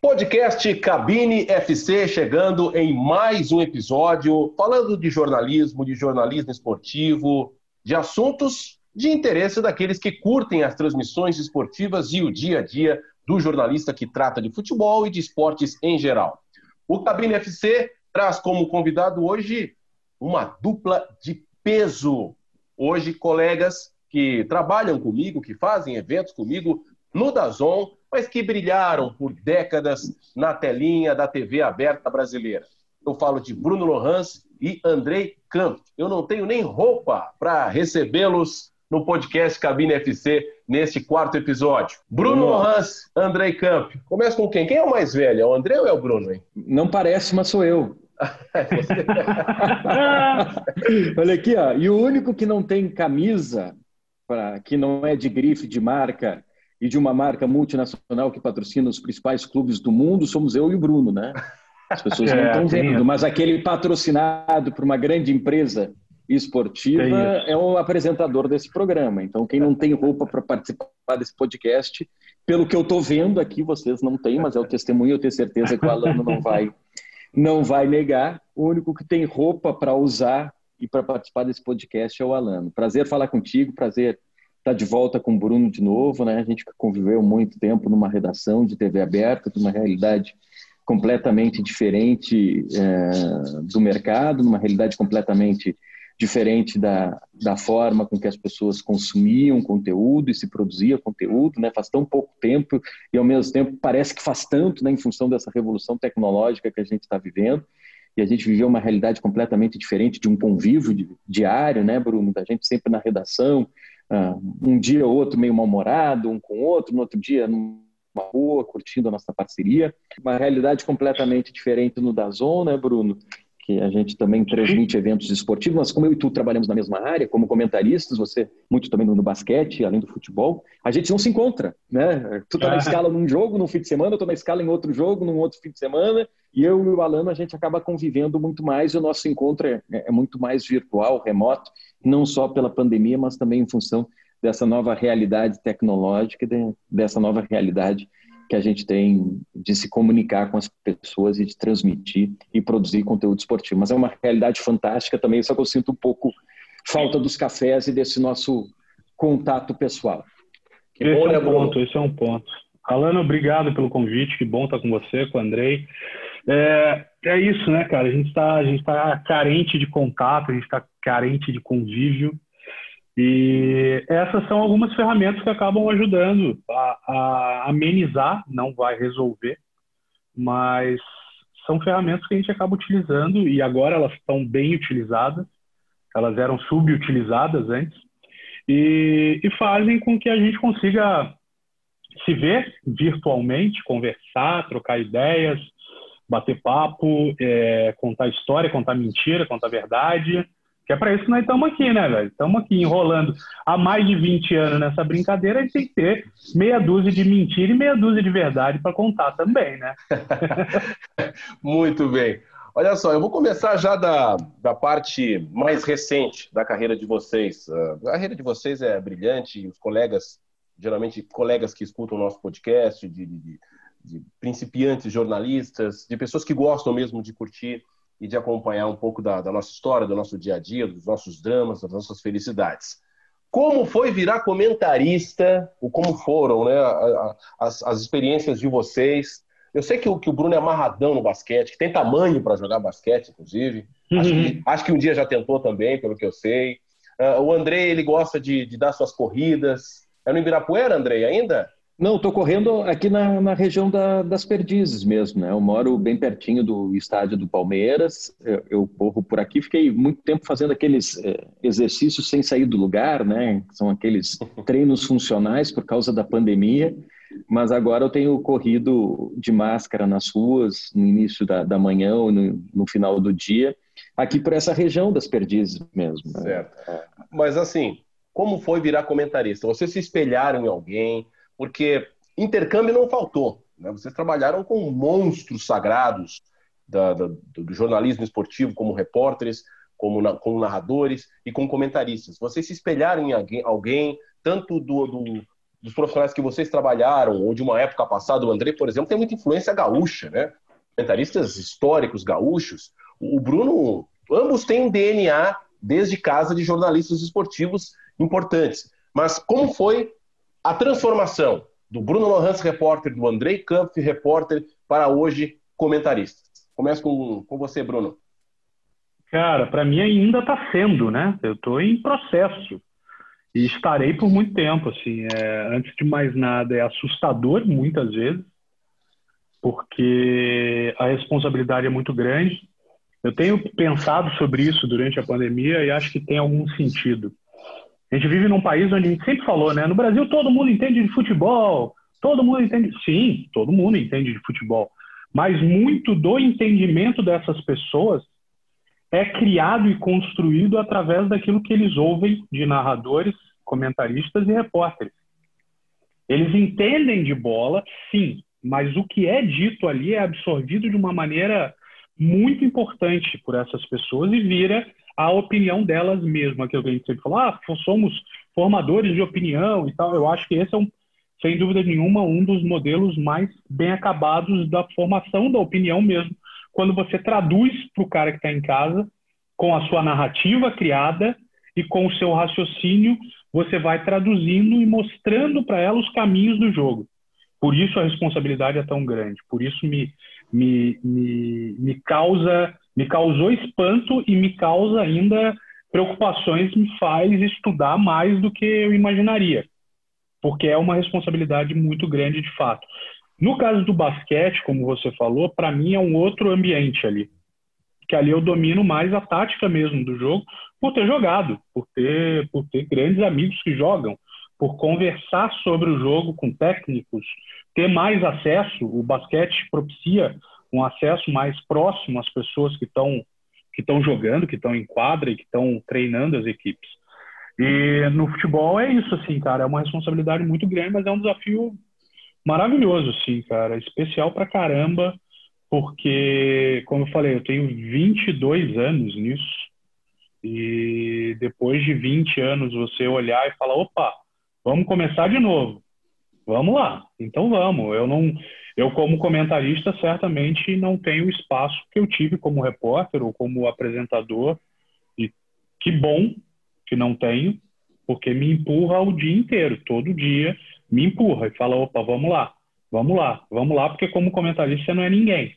Podcast Cabine FC chegando em mais um episódio, falando de jornalismo, de jornalismo esportivo, de assuntos de interesse daqueles que curtem as transmissões esportivas e o dia a dia do jornalista que trata de futebol e de esportes em geral. O Cabine FC traz como convidado hoje uma dupla de peso. Hoje, colegas que trabalham comigo, que fazem eventos comigo no Dazon, mas que brilharam por décadas na telinha da TV aberta brasileira. Eu falo de Bruno Lohans e Andrei Camp. Eu não tenho nem roupa para recebê-los no podcast Cabine FC neste quarto episódio. Bruno Lohans, Andrei Camp. Começa com quem? Quem é o mais velho? É o André ou é o Bruno? Hein? Não parece, mas sou eu. Olha aqui, ó. E o único que não tem camisa, pra, que não é de grife de marca e de uma marca multinacional que patrocina os principais clubes do mundo, somos eu e o Bruno, né? As pessoas não estão é, vendo, mas aquele patrocinado por uma grande empresa esportiva é o apresentador desse programa. Então, quem não tem roupa para participar desse podcast, pelo que eu estou vendo aqui, vocês não têm, mas é o testemunho, eu tenho certeza que o Alano não vai, não vai negar. O único que tem roupa para usar e para participar desse podcast é o Alano. Prazer falar contigo, prazer está de volta com o Bruno de novo, né? A gente conviveu muito tempo numa redação de TV aberta, de uma realidade completamente diferente é, do mercado, numa realidade completamente diferente da, da forma com que as pessoas consumiam conteúdo e se produzia conteúdo, né? Faz tão pouco tempo e ao mesmo tempo parece que faz tanto, né? Em função dessa revolução tecnológica que a gente está vivendo e a gente viveu uma realidade completamente diferente de um convívio diário, né, Bruno? Da gente sempre na redação, um dia ou outro meio mal-humorado, um com o outro, no outro dia numa rua, curtindo a nossa parceria. Uma realidade completamente diferente no Dazon, né, Bruno? Que a gente também transmite eventos esportivos, mas como eu e tu trabalhamos na mesma área, como comentaristas, você muito também no basquete, além do futebol, a gente não se encontra, né? Tu tá na ah. escala num jogo, num fim de semana, eu tô na escala em outro jogo, num outro fim de semana, e eu e o Alano a gente acaba convivendo muito mais, e o nosso encontro é, é muito mais virtual, remoto, não só pela pandemia, mas também em função dessa nova realidade tecnológica, de, dessa nova realidade que a gente tem de se comunicar com as pessoas e de transmitir e produzir conteúdo esportivo. Mas é uma realidade fantástica também, só que eu sinto um pouco falta dos cafés e desse nosso contato pessoal. Que esse bom, é um né, ponto, esse é um ponto. Alano, obrigado pelo convite, que bom estar com você, com o Andrei. É, é isso, né, cara? A gente está tá carente de contato, a gente está carente de convívio. E essas são algumas ferramentas que acabam ajudando a, a, amenizar, não vai resolver, mas são ferramentas que a gente acaba utilizando e agora elas estão bem utilizadas, elas eram subutilizadas antes, e, e fazem com que a gente consiga se ver virtualmente, conversar, trocar ideias, bater papo, é, contar história, contar mentira, contar verdade que é para isso que nós estamos aqui, né, velho? Estamos aqui enrolando há mais de 20 anos nessa brincadeira, gente tem que ter meia dúzia de mentira e meia dúzia de verdade para contar também, né? Muito bem. Olha só, eu vou começar já da, da parte mais recente da carreira de vocês. A carreira de vocês é brilhante, os colegas, geralmente colegas que escutam o nosso podcast, de, de, de principiantes jornalistas, de pessoas que gostam mesmo de curtir e de acompanhar um pouco da, da, nossa história, do nosso dia a dia, dos nossos dramas, das nossas felicidades. Como foi virar comentarista, ou como foram né, as, as experiências de vocês? Eu sei que o, que o Bruno é amarradão no basquete, que tem tamanho para jogar basquete, inclusive. Uhum. Acho, que, acho, que, um dia já tentou também, pelo que eu sei. Uh, o André, ele gosta de, de dar suas corridas. É no Ibirapuera, André, ainda? Não, estou correndo aqui na, na região da, das Perdizes mesmo, né? Eu moro bem pertinho do estádio do Palmeiras, eu, eu corro por aqui, fiquei muito tempo fazendo aqueles é, exercícios sem sair do lugar, né? São aqueles treinos funcionais por causa da pandemia, mas agora eu tenho corrido de máscara nas ruas, no início da, da manhã ou no, no final do dia, aqui por essa região das Perdizes mesmo. Né? Certo. Mas assim, como foi virar comentarista? Vocês se espelharam em alguém? Porque intercâmbio não faltou. Né? Vocês trabalharam com monstros sagrados da, da, do jornalismo esportivo, como repórteres, como, na, como, narradores e como comentaristas. Vocês se espelharam em alguém, alguém tanto do, do, dos profissionais que vocês trabalharam, ou de uma época passada, o André, por exemplo, tem muita influência gaúcha, né? Comentaristas históricos gaúchos. O Bruno, ambos têm um DNA desde casa de jornalistas esportivos importantes. Mas como foi a transformação do Bruno Lohans, repórter, do Andrei Kampf, repórter, para hoje comentarista? Começo com, com você, Bruno. Cara, para mim ainda está sendo, né? Eu estou em processo e estarei por muito tempo. Assim, é, antes de mais nada, é assustador muitas vezes, porque a responsabilidade é muito grande. Eu tenho pensado sobre isso durante a pandemia e acho que tem algum sentido. A gente vive num país onde a gente sempre falou, né? No Brasil todo mundo entende de futebol, todo mundo entende. Sim, todo mundo entende de futebol. Mas muito do entendimento dessas pessoas é criado e construído através daquilo que eles ouvem de narradores, comentaristas e repórteres. Eles entendem de bola, sim, mas o que é dito ali é absorvido de uma maneira muito importante por essas pessoas e vira a opinião delas mesmas, aquilo que a gente sempre fala, ah, somos formadores de opinião e tal. Eu acho que esse é, um, sem dúvida nenhuma, um dos modelos mais bem acabados da formação da opinião mesmo, quando você traduz para o cara que está em casa, com a sua narrativa criada e com o seu raciocínio, você vai traduzindo e mostrando para ela os caminhos do jogo. Por isso a responsabilidade é tão grande, por isso me, me, me, me causa, me causou espanto e me causa ainda preocupações, me faz estudar mais do que eu imaginaria, porque é uma responsabilidade muito grande de fato. No caso do basquete, como você falou, para mim é um outro ambiente ali. Que ali eu domino mais a tática mesmo do jogo, por ter jogado, por ter, por ter grandes amigos que jogam, por conversar sobre o jogo com técnicos, ter mais acesso. O basquete propicia um acesso mais próximo às pessoas que estão que estão jogando, que estão em quadra e que estão treinando as equipes. E no futebol é isso, assim, cara, é uma responsabilidade muito grande, mas é um desafio maravilhoso, sim, cara. Especial pra caramba, porque, como eu falei, eu tenho 22 anos nisso. E depois de 20 anos, você olhar e falar: opa, vamos começar de novo. Vamos lá, então vamos. Eu não, eu como comentarista certamente não tenho o espaço que eu tive como repórter ou como apresentador. E que bom que não tenho, porque me empurra o dia inteiro, todo dia me empurra e fala, opa, vamos lá, vamos lá, vamos lá, porque como comentarista você não é ninguém.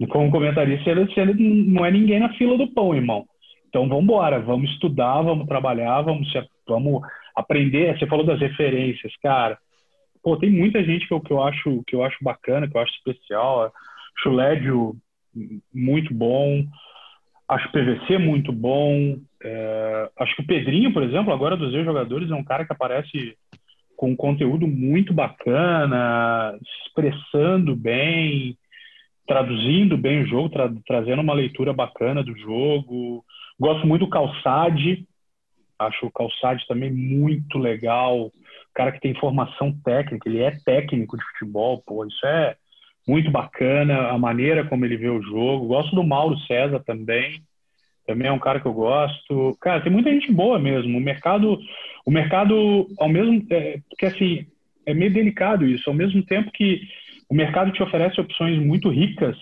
E como comentarista você não é ninguém na fila do pão, irmão. Então vamos embora, vamos estudar, vamos trabalhar, vamos, vamos aprender. Você falou das referências, cara. Pô, tem muita gente que eu, que eu acho que eu acho bacana, que eu acho especial. Chulédio muito bom, acho PVC muito bom. É, acho que o Pedrinho, por exemplo, agora dos meus jogadores é um cara que aparece com conteúdo muito bacana, expressando bem, traduzindo bem o jogo, tra trazendo uma leitura bacana do jogo. Gosto muito do Calçade, acho o Calçade também muito legal. Cara que tem formação técnica, ele é técnico de futebol, pô, isso é muito bacana, a maneira como ele vê o jogo. Gosto do Mauro César também, também é um cara que eu gosto. Cara, tem muita gente boa mesmo. O mercado, o mercado, ao mesmo é, porque assim é meio delicado isso. Ao mesmo tempo que o mercado te oferece opções muito ricas,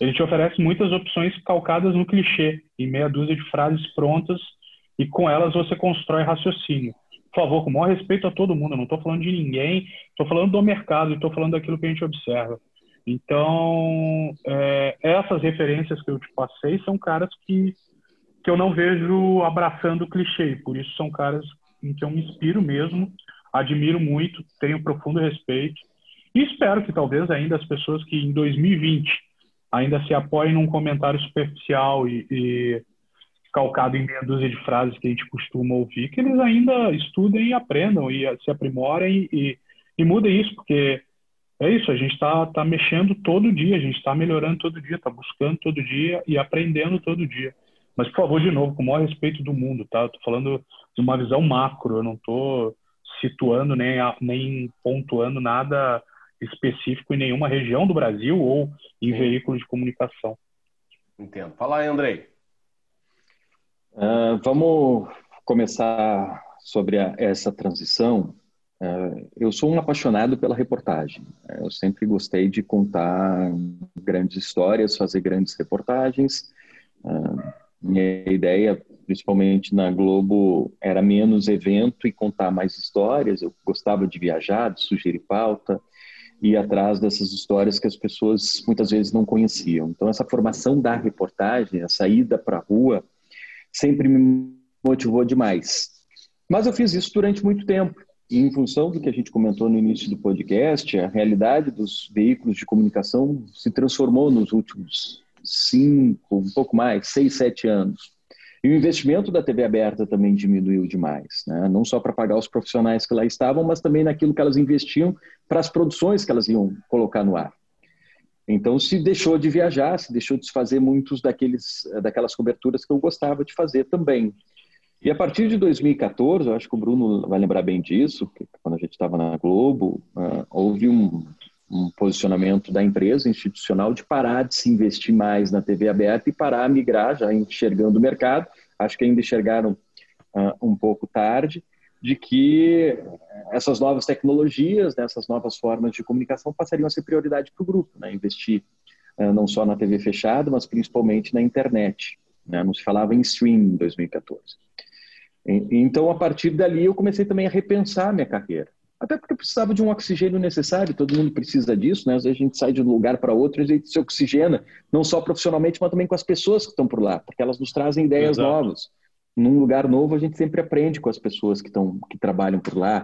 ele te oferece muitas opções calcadas no clichê, em meia dúzia de frases prontas e com elas você constrói raciocínio. Por favor, com o maior respeito a todo mundo, eu não estou falando de ninguém, estou falando do mercado, estou falando daquilo que a gente observa. Então, é, essas referências que eu te passei são caras que, que eu não vejo abraçando clichê, por isso são caras em que eu me inspiro mesmo, admiro muito, tenho profundo respeito e espero que talvez ainda as pessoas que em 2020 ainda se apoiem num comentário superficial e, e calcado em meia dúzia de frases que a gente costuma ouvir, que eles ainda estudem e aprendam e se aprimorem e, e mudem isso, porque é isso, a gente está tá mexendo todo dia, a gente está melhorando todo dia, está buscando todo dia e aprendendo todo dia. Mas, por favor, de novo, com o maior respeito do mundo, tá? Estou falando de uma visão macro, eu não estou situando nem, nem pontuando nada específico em nenhuma região do Brasil ou em Sim. veículos de comunicação. Entendo. Fala aí, Andrei. Uh, vamos começar sobre a, essa transição Uh, eu sou um apaixonado pela reportagem. Eu sempre gostei de contar grandes histórias, fazer grandes reportagens. Uh, minha ideia, principalmente na Globo, era menos evento e contar mais histórias. Eu gostava de viajar, de sugerir pauta, ir atrás dessas histórias que as pessoas muitas vezes não conheciam. Então, essa formação da reportagem, a saída para a rua, sempre me motivou demais. Mas eu fiz isso durante muito tempo. E em função do que a gente comentou no início do podcast, a realidade dos veículos de comunicação se transformou nos últimos cinco, um pouco mais, seis, sete anos. E o investimento da TV aberta também diminuiu demais, né? não só para pagar os profissionais que lá estavam, mas também naquilo que elas investiam para as produções que elas iam colocar no ar. Então se deixou de viajar, se deixou de fazer muitos daqueles daquelas coberturas que eu gostava de fazer também. E a partir de 2014, eu acho que o Bruno vai lembrar bem disso, quando a gente estava na Globo, uh, houve um, um, posicionamento da empresa institucional de parar de se investir mais na TV aberta e parar a migrar, já enxergando o mercado. Acho que ainda enxergaram uh, um pouco tarde, de que essas novas tecnologias, né, essas novas formas de comunicação passariam a ser prioridade para o grupo, né, investir uh, não só na TV fechada, mas principalmente na internet. Né, não se falava em stream em 2014. Então, a partir dali, eu comecei também a repensar a minha carreira. Até porque eu precisava de um oxigênio necessário, todo mundo precisa disso, né? Às vezes a gente sai de um lugar para outro e a gente se oxigena, não só profissionalmente, mas também com as pessoas que estão por lá, porque elas nos trazem ideias Exato. novas. Num lugar novo, a gente sempre aprende com as pessoas que, estão, que trabalham por lá.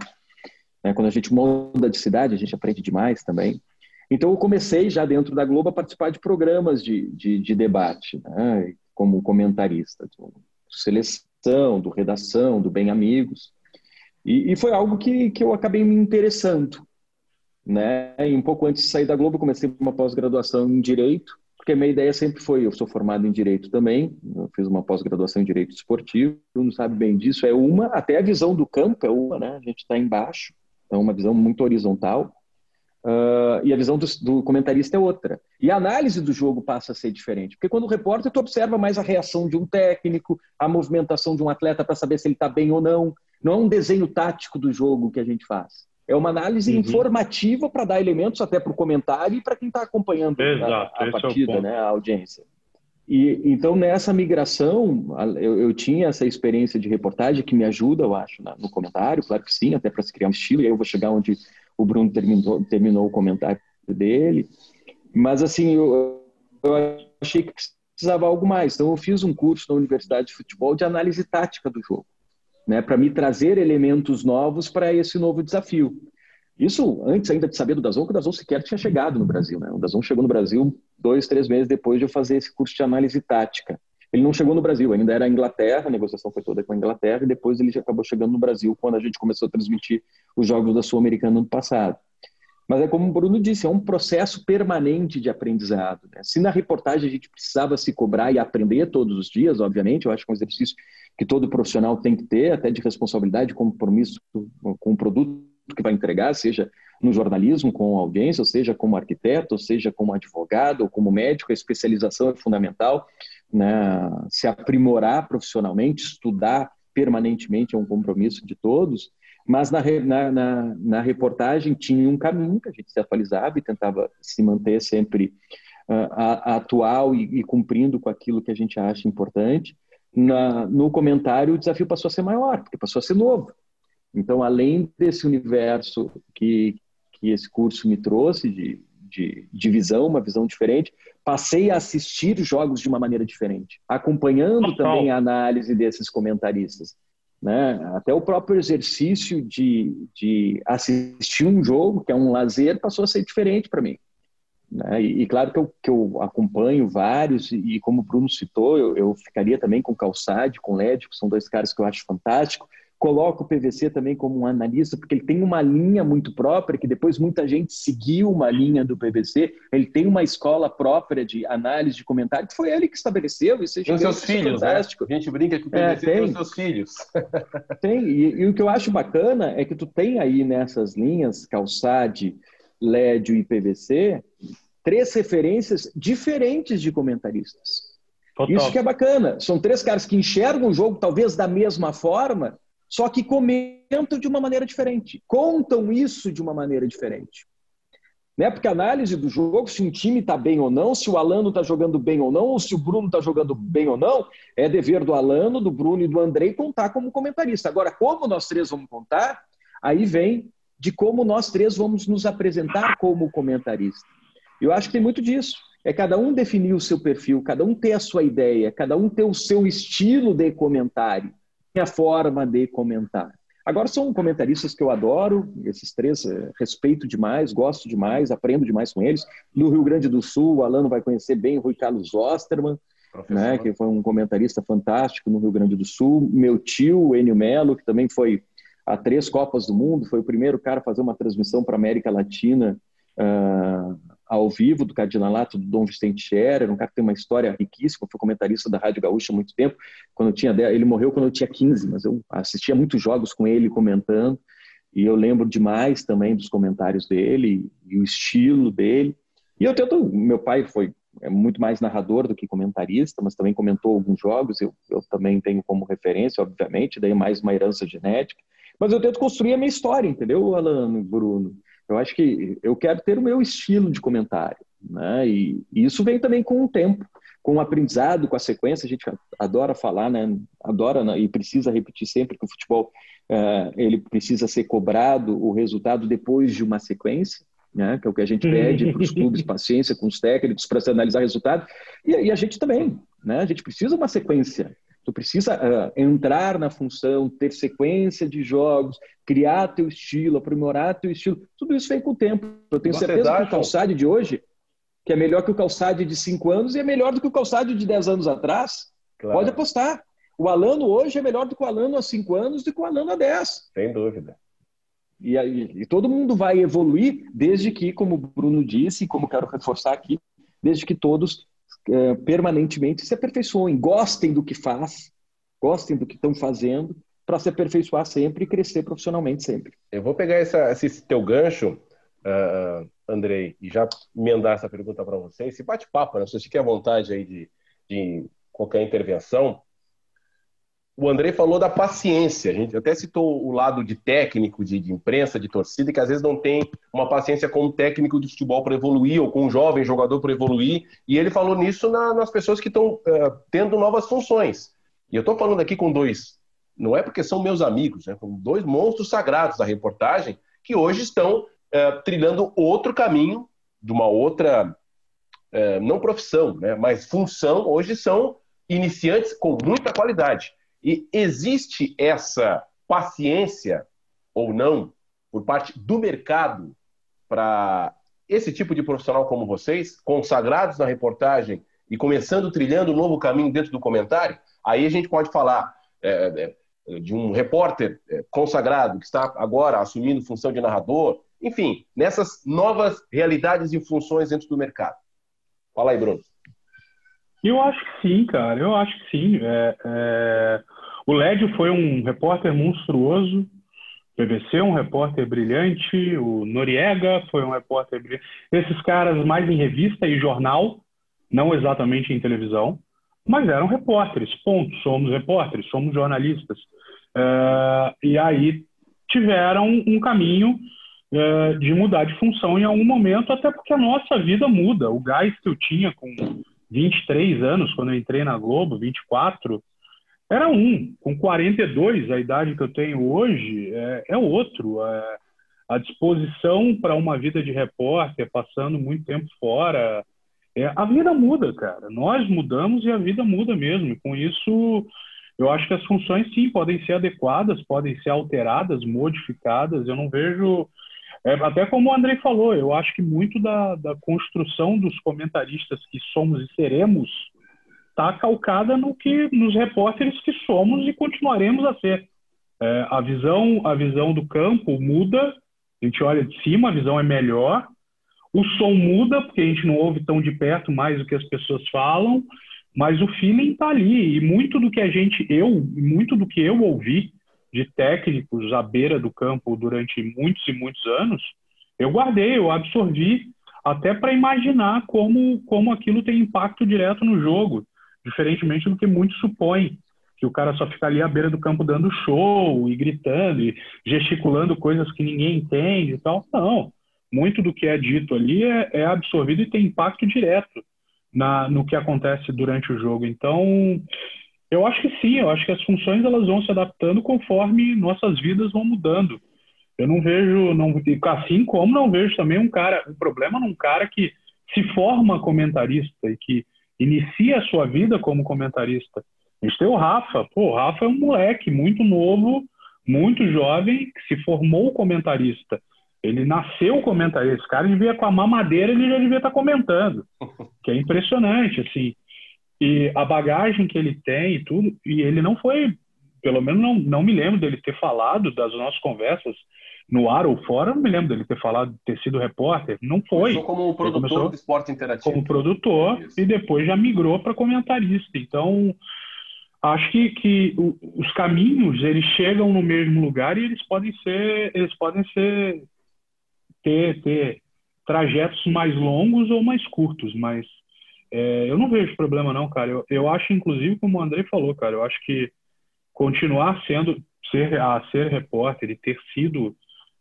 Né? Quando a gente muda de cidade, a gente aprende demais também. Então, eu comecei já dentro da Globo a participar de programas de, de, de debate, né? como comentarista. Então, seleção do redação, do Bem Amigos. E, e, foi algo que, que eu acabei me interessando. Né? E um pouco antes de sair da Globo, comecei uma pós-graduação em Direito, porque a minha ideia sempre foi, eu sou formado em Direito também, fiz uma pós-graduação em Direito Esportivo, não sabe bem disso, é uma, até a visão do campo é uma, né? a gente está embaixo, é uma visão muito horizontal, Uh, e a visão do, do, comentarista é outra. E a análise do jogo passa a ser diferente. Porque quando o repórter, tu observa mais a reação de um técnico, a movimentação de um atleta para saber se ele está bem ou não. Não é um desenho tático do jogo que a gente faz. É uma análise uhum. informativa para dar elementos até para o comentário e para quem está acompanhando Exato, a, a partida, é né, a audiência. E, então, nessa migração, eu, eu, tinha essa experiência de reportagem que me ajuda, eu acho, no comentário, claro que sim, até para se criar um estilo, e aí eu vou chegar onde o Bruno terminou, terminou o comentário dele. Mas, assim, eu, eu achei que precisava algo mais. Então, eu fiz um curso na Universidade de Futebol de análise tática do jogo, né, para me trazer elementos novos para esse novo desafio. Isso antes ainda de saber do Dazon, que o Dazon sequer tinha chegado no Brasil. Né? O Dazon chegou no Brasil dois, três meses depois de eu fazer esse curso de análise tática. Ele não chegou no Brasil, ainda era a Inglaterra, a negociação foi toda com a Inglaterra, e depois ele já acabou chegando no Brasil quando a gente começou a transmitir os jogos da Sul-Americana no passado. Mas é como o Bruno disse, é um processo permanente de aprendizado. Né? Se na reportagem a gente precisava se cobrar e aprender todos os dias, obviamente, eu acho que é um exercício que todo profissional tem que ter, até de responsabilidade, compromisso com o produto que vai entregar, seja no jornalismo com audiência, ou seja como arquiteto, ou seja como advogado ou como médico, a especialização é fundamental né, se aprimorar profissionalmente, estudar permanentemente é um compromisso de todos, mas na, na, na, na, reportagem tinha um caminho que a gente se atualizava e tentava se manter sempre uh, atual e, e, cumprindo com aquilo que a gente acha importante. Na, no comentário, o desafio passou a ser maior, porque passou a ser novo. Então, além desse universo que, que esse curso me trouxe de, de, de visão, uma visão diferente, passei a assistir jogos de uma maneira diferente, acompanhando também a análise desses comentaristas. Né? Até o próprio exercício de, de assistir um jogo, que é um lazer, passou a ser diferente para mim. Né? E, e, claro que eu, que eu acompanho vários, e, como o Bruno citou, eu, eu ficaria também com Calçade, com Led, que são dois caras que eu acho fantástico. Coloco o PVC também como um analista, porque ele tem uma linha muito própria, que depois muita gente seguiu uma linha do PVC. Ele tem uma escola própria de análise de comentário, que foi ele que estabeleceu. Isso tem seus filhos, né? fantástico. Né? A gente brinca que o PVC é, tem. tem os seus filhos. Tem, e, e, o que eu acho bacana é que tu tem aí nessas linhas, Calçade, LED e PVC, três referências diferentes de comentaristas. Total. Isso que é bacana. São três caras que enxergam o jogo talvez da mesma forma, só que comentam de uma maneira diferente, contam isso de uma maneira diferente. Né? Porque a análise do jogo, se um time está bem ou não, se o Alano está jogando bem ou não, ou se o Bruno está jogando bem ou não, é dever do Alano, do Bruno e do Andrei contar como comentarista. Agora, como nós três vamos contar, aí vem de como nós três vamos nos apresentar como comentarista. Eu acho que tem muito disso. É cada um definir o seu perfil, cada um ter a sua ideia, cada um ter o seu estilo de comentário, a forma de comentar. Agora são comentaristas que eu adoro, esses três, é, respeito demais, gosto demais, aprendo demais com eles. No Rio Grande do Sul, o Alano vai conhecer bem o Rui Carlos Osterman, né, que foi um comentarista fantástico no Rio Grande do Sul. Meu tio, Enio Melo, que também foi a três Copas do Mundo, foi o primeiro cara a fazer uma transmissão para a América Latina uh, ao vivo do Cardinalato do Dom Vicente Scherer, um cara que tem uma história riquíssima, foi comentarista da Rádio Gaúcha há muito tempo. Quando tinha ele morreu quando eu tinha 15, mas eu assistia muitos jogos com ele comentando e eu lembro demais também dos comentários dele e o estilo dele. E eu tento, meu pai foi é muito mais narrador do que comentarista, mas também comentou alguns jogos, eu, eu também tenho como referência, obviamente, daí mais uma herança genética. Mas eu tento construir a minha história, entendeu, Alan, Bruno? Eu acho que eu quero ter o meu estilo de comentário, né? E, e isso vem também com o tempo, com o aprendizado, com a sequência. A gente adora falar, né? Adora né? e precisa repetir sempre que o futebol uh, ele precisa ser cobrado o resultado depois de uma sequência. Né, que é o que a gente pede para os clubes, paciência com os técnicos para se analisar o resultado. E, e, a gente também, né, a gente precisa uma sequência. Tu precisa uh, entrar na função, ter sequência de jogos, criar teu estilo, aprimorar teu estilo. Tudo isso vem com o tempo. Eu tenho Vocês certeza acham? que o calçado de hoje, que é melhor que o calçado de 5 anos, e é melhor do que o calçado de 10 anos atrás. Claro. Pode apostar. O Alano hoje é melhor do que o Alano há 5 anos do que o Alano há 10. Sem dúvida. E, e, e, todo mundo vai evoluir, desde que, como o Bruno disse, e como quero reforçar aqui, desde que todos é, permanentemente se aperfeiçoem, gostem do que faz, gostem do que estão fazendo, para se aperfeiçoar sempre e crescer profissionalmente sempre. Eu vou pegar essa, esse teu gancho, uh, Andrei, e já emendar essa pergunta para você. Esse bate-papo, né? se você quer vontade aí de, de qualquer intervenção, o André falou da paciência. A gente até citou o lado de técnico, de, de, imprensa, de torcida, que às vezes não tem uma paciência com o técnico de futebol para evoluir, ou com um jovem jogador para evoluir. E ele falou nisso na, nas pessoas que estão uh, tendo novas funções. E eu estou falando aqui com dois, não é porque são meus amigos, né, com dois monstros sagrados da reportagem, que hoje estão uh, trilhando outro caminho, de uma outra, uh, não profissão, né, mas função, hoje são iniciantes com muita qualidade. E existe essa paciência ou não por parte do mercado para esse tipo de profissional como vocês, consagrados na reportagem e começando trilhando um novo caminho dentro do comentário? Aí a gente pode falar é, é, de um repórter é, consagrado que está agora assumindo função de narrador, enfim, nessas novas realidades e funções dentro do mercado. Fala aí, Bruno. Eu acho que sim, cara. Eu acho que sim. É, é... O Lédio foi um repórter monstruoso. PVC é um repórter brilhante. O Noriega foi um repórter brilhante. Esses caras mais em revista e jornal, não exatamente em televisão, mas eram repórteres. Ponto. Somos repórteres, somos jornalistas. É... E aí tiveram um caminho é, de mudar de função em algum momento, até porque a nossa vida muda. O gás que eu tinha com 23 anos, quando eu entrei na Globo, 24, era um. Com 42, a idade que eu tenho hoje, é, é outro. É, a disposição para uma vida de repórter, passando muito tempo fora. É, a vida muda, cara. Nós mudamos e a vida muda mesmo. Com isso, eu acho que as funções, sim, podem ser adequadas, podem ser alteradas, modificadas. Eu não vejo é, até como o Andrei falou, eu acho que muito da, da construção dos comentaristas que somos e seremos está calcada no que nos repórteres que somos e continuaremos a ser. É, a visão a visão do campo muda, a gente olha de cima, a visão é melhor. O som muda porque a gente não ouve tão de perto mais o que as pessoas falam, mas o feeling está ali e muito do que a gente eu muito do que eu ouvi de técnicos à beira do campo durante muitos e muitos anos, eu guardei, eu absorvi, até para imaginar como, como aquilo tem impacto direto no jogo, diferentemente do que muitos supõem. que o cara só fica ali à beira do campo dando show e gritando e gesticulando coisas que ninguém entende e tal. Não. Muito do que é dito ali é, é absorvido e tem impacto direto na, no que acontece durante o jogo. Então, eu acho que sim, eu acho que as funções elas vão se adaptando conforme nossas vidas vão mudando. Eu não vejo, não, assim como não vejo também um cara, um problema num cara que se forma comentarista e que inicia a sua vida como comentarista. A gente tem o Rafa. Pô, o Rafa é um moleque muito novo, muito jovem, que se formou comentarista. Ele nasceu comentarista. Esse cara devia com a mamadeira, ele já devia estar comentando. Que é impressionante, assim. E a bagagem que ele tem e tudo, e ele não foi, pelo menos não, não me lembro dele ter falado das nossas conversas no ar ou fora, não me lembro dele ter falado, ter sido repórter. Não foi. Começou como produtor do esporte interativo. Como produtor Isso. e depois já migrou para comentarista. Então, acho que, que os caminhos eles chegam no mesmo lugar e eles podem ser eles podem ser ter, ter trajetos mais longos ou mais curtos mas é, eu não vejo problema não cara eu, eu acho inclusive como o André falou cara eu acho que continuar sendo ser a ser repórter e ter sido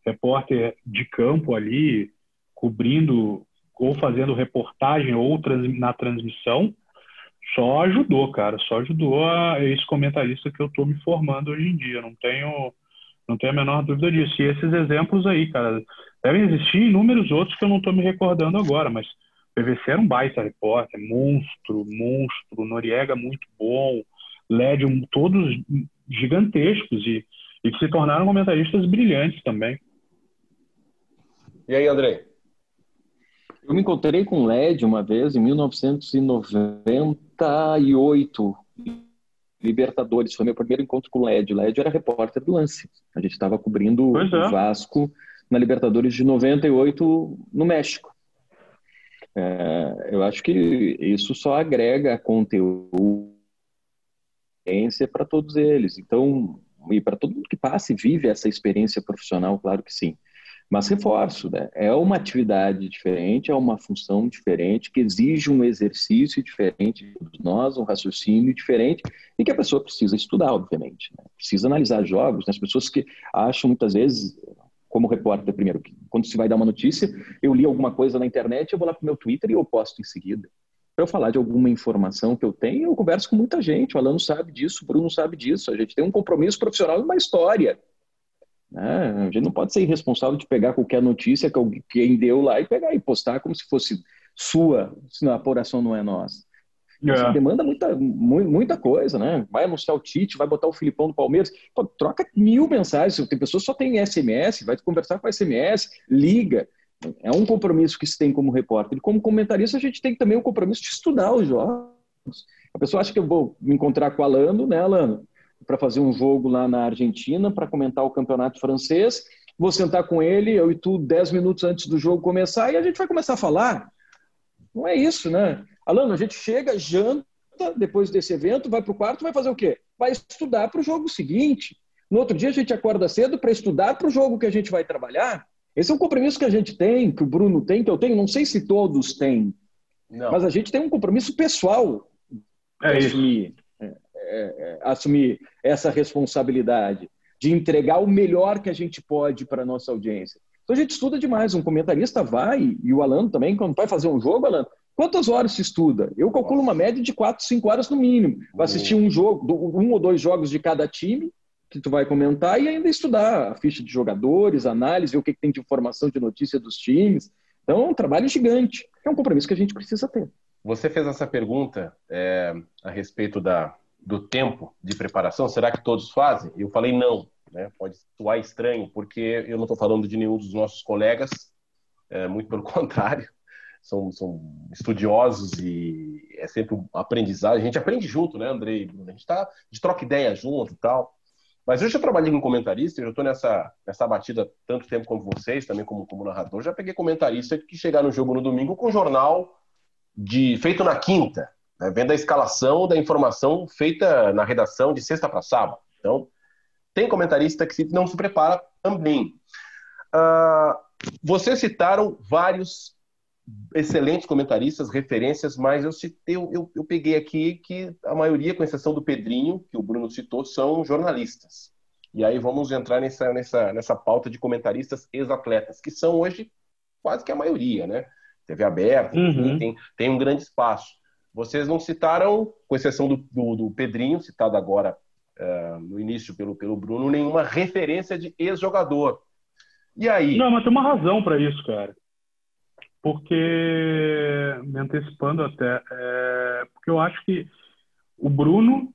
repórter de campo ali cobrindo ou fazendo reportagem ou trans, na transmissão só ajudou, cara, só ajudou a esse comentarista que eu estou me formando hoje em dia. Não tenho, não tenho a menor dúvida disso. E esses exemplos aí, cara, devem existir inúmeros outros que eu não estou me recordando agora, mas PVC era um baita repórter, monstro, monstro, Noriega muito bom, Led, todos gigantescos e, e que se tornaram comentaristas brilhantes também. E aí, André? Eu me encontrei com o LED uma vez em 1998, Libertadores. Foi meu primeiro encontro com o LED. O LED era repórter do lance. A gente estava cobrindo é. o Vasco na Libertadores de 98 no México. É, eu acho que isso só agrega conteúdo para todos eles. Então, e para todo mundo que passa e vive essa experiência profissional, claro que sim. Mas reforço, né? é uma atividade diferente, é uma função diferente, que exige um exercício diferente de todos nós, um raciocínio diferente, e que a pessoa precisa estudar, obviamente. Né? Precisa analisar jogos. Né? As pessoas que acham muitas vezes, como repórter, primeiro, quando se vai dar uma notícia, eu li alguma coisa na internet, eu vou lá para o meu Twitter e eu posto em seguida. Para eu falar de alguma informação que eu tenho, eu converso com muita gente. O Alano sabe disso, o Bruno sabe disso. A gente tem um compromisso profissional e uma história. Né? A gente não pode ser irresponsável de pegar qualquer notícia que alguém deu lá e pegar e postar como se fosse sua, se a apuração não é nossa. É. demanda muita, muita coisa, né? Vai anunciar o Tite, vai botar o Filipão do Palmeiras, Pô, troca mil mensagens. Tem pessoas só tem SMS, vai conversar com SMS, liga. É um compromisso que se tem como repórter. E como comentarista, a gente tem também o compromisso de estudar os jogos. A pessoa acha que eu vou me encontrar com o Alano, né, Alano? para fazer um jogo lá na Argentina para comentar o campeonato francês. Vou sentar com ele, eu e tu, dez minutos antes do jogo começar, e a gente vai começar a falar. Não é isso, né? Alano, a gente chega, janta depois desse evento, vai para o quarto, vai fazer o quê? Vai estudar para o jogo seguinte. No outro dia a gente acorda cedo para estudar para o jogo que a gente vai trabalhar. Esse é um compromisso que a gente tem, que o Bruno tem, que eu tenho. Não sei se todos têm, não. mas a gente tem um compromisso pessoal. É. Assumir. É, é, assumir essa responsabilidade de entregar o melhor que a gente pode para a nossa audiência. Então a gente estuda demais. Um comentarista vai, e o Alan também, quando vai fazer um jogo, Alan, quantas horas se estuda? Eu calculo uma média de 4, 5 horas no mínimo. Vai assistir um jogo, um ou dois jogos de cada time que tu vai comentar e ainda estudar a ficha de jogadores, análise, ver o que, tem de informação de notícia dos times. Então é um trabalho gigante. É um compromisso que a gente precisa ter. Você fez essa pergunta é, a respeito da, do tempo de preparação, será que todos fazem? Eu falei não, né? Pode soar estranho, porque eu não estou falando de nenhum dos nossos colegas, é, muito pelo contrário, são, são estudiosos e é sempre um aprendizado. A gente aprende junto, né, Andrei? A gente, tá, troca ideia junto e tal. Mas eu já trabalhei como comentarista, eu já estou nessa, nessa batida tanto tempo como vocês, também como, como narrador. Já peguei comentarista que chegar no jogo no domingo com jornal de feito na quinta, né, vendo a escalação da informação feita na redação de sexta para sábado. Então, tem comentarista que não se prepara também. Uh, vocês citaram vários excelentes comentaristas, referências, mas eu, citei, eu, eu peguei aqui que a maioria, com exceção do Pedrinho, que o Bruno citou, são jornalistas. E aí vamos entrar nessa, nessa, nessa pauta de comentaristas ex-atletas, que são hoje quase que a maioria, né? TV aberta, uhum. tem, tem um grande espaço. Vocês não citaram, com exceção do, do, do Pedrinho, citado agora uh, no início pelo, pelo Bruno, nenhuma referência de ex-jogador. E aí? Não, mas tem uma razão para isso, cara. Porque, me antecipando até, é, porque eu acho que o Bruno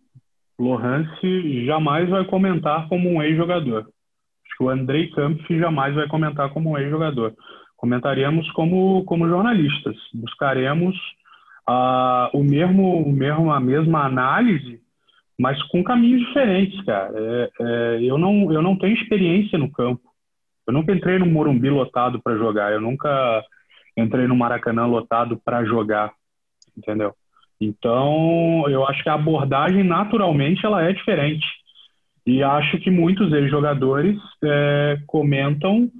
Lohance jamais vai comentar como um ex-jogador. Acho que o Andrei Kampf jamais vai comentar como um ex-jogador. Comentaríamos como, como jornalistas. Buscaremos uh, o mesmo, o mesmo, a mesma análise, mas com caminhos diferentes, cara. É, é, eu, não, eu não tenho experiência no campo. Eu nunca entrei no Morumbi lotado para jogar. Eu nunca entrei no Maracanã lotado para jogar, entendeu? Então, eu acho que a abordagem, naturalmente, ela é diferente. E acho que muitos ex-jogadores é, comentam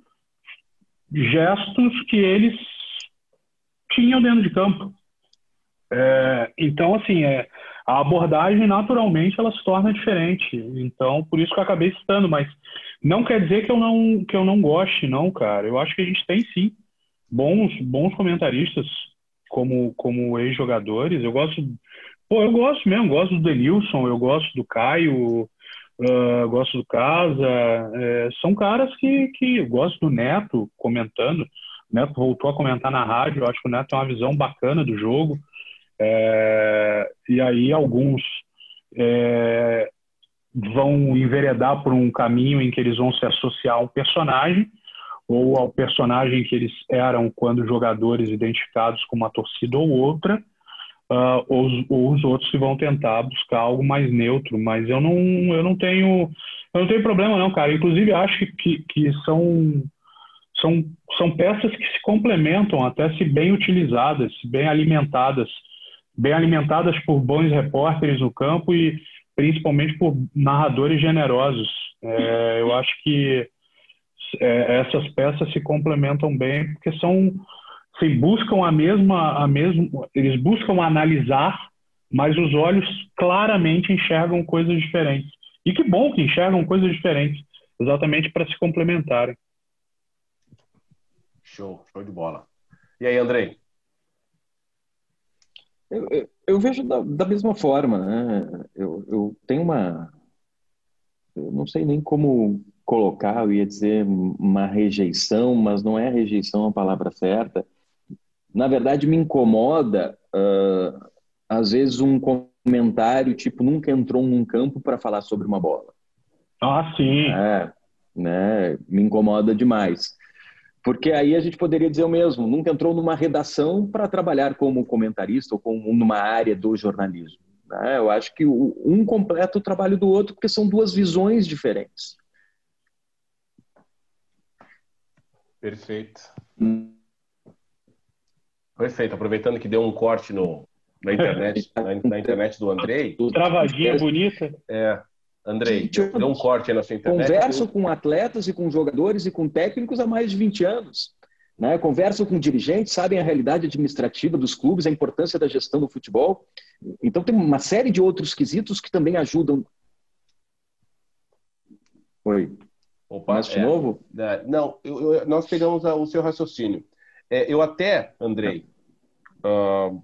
gestos que eles tinham dentro de campo. É, então, assim, é, a abordagem, naturalmente, ela se torna diferente. Então, por isso que eu acabei citando, mas não quer dizer que eu não, que eu não goste, não, cara. Eu acho que a gente tem, sim, bons, bons comentaristas como, como ex-jogadores. Eu gosto, pô, eu gosto mesmo, gosto do Denilson, eu gosto do Caio, uh, gosto do Casa. É, são caras que, que eu gosto do Neto comentando. O Neto voltou a comentar na rádio, eu acho que o Neto tem uma visão bacana do jogo. É, e aí alguns é, vão enveredar por um caminho em que eles vão se associar a um personagem ou ao personagem que eles eram quando jogadores identificados com uma torcida ou outra, uh, ou, os, ou, os, outros que vão tentar buscar algo mais neutro. Mas eu não, eu não tenho, eu não tenho problema não, cara. Inclusive acho que, que são, são, são peças que se complementam, até se bem utilizadas, se bem alimentadas, bem alimentadas por bons repórteres no campo e principalmente por narradores generosos. É, eu acho que é, essas peças se complementam bem porque são se buscam a mesma a mesma eles buscam analisar mas os olhos claramente enxergam coisas diferentes. E que bom que enxergam coisas diferentes exatamente para se complementarem. Show show de bola. E aí Andrei? Eu, eu, eu vejo da, da, mesma forma né? Eu, eu tenho uma eu não sei nem como colocar, eu ia dizer uma rejeição, mas não é rejeição a palavra certa. Na verdade, me incomoda, uh, às vezes, um comentário tipo: nunca entrou num campo para falar sobre uma bola. Ah, sim. É, né? Me incomoda demais. Porque aí a gente poderia dizer o mesmo: nunca entrou numa redação para trabalhar como comentarista ou como numa área do jornalismo. Né? Eu acho que um completa o trabalho do outro porque são duas visões diferentes. Perfeito. Perfeito. Aproveitando que deu um corte no, na internet, na, na internet do Andrei. Travadinha bonita. É. Andrei, deu um corte aí na sua internet. Converso com atletas e com jogadores e com técnicos há mais de 20 anos. Né? Converso com dirigentes, sabem a realidade administrativa dos clubes, a importância da gestão do futebol. Então, tem uma série de outros quesitos que também ajudam. Oi. Opa, de é, novo? É, não, eu, eu, nós pegamos a, o seu raciocínio. É, eu até, Andrei, uh,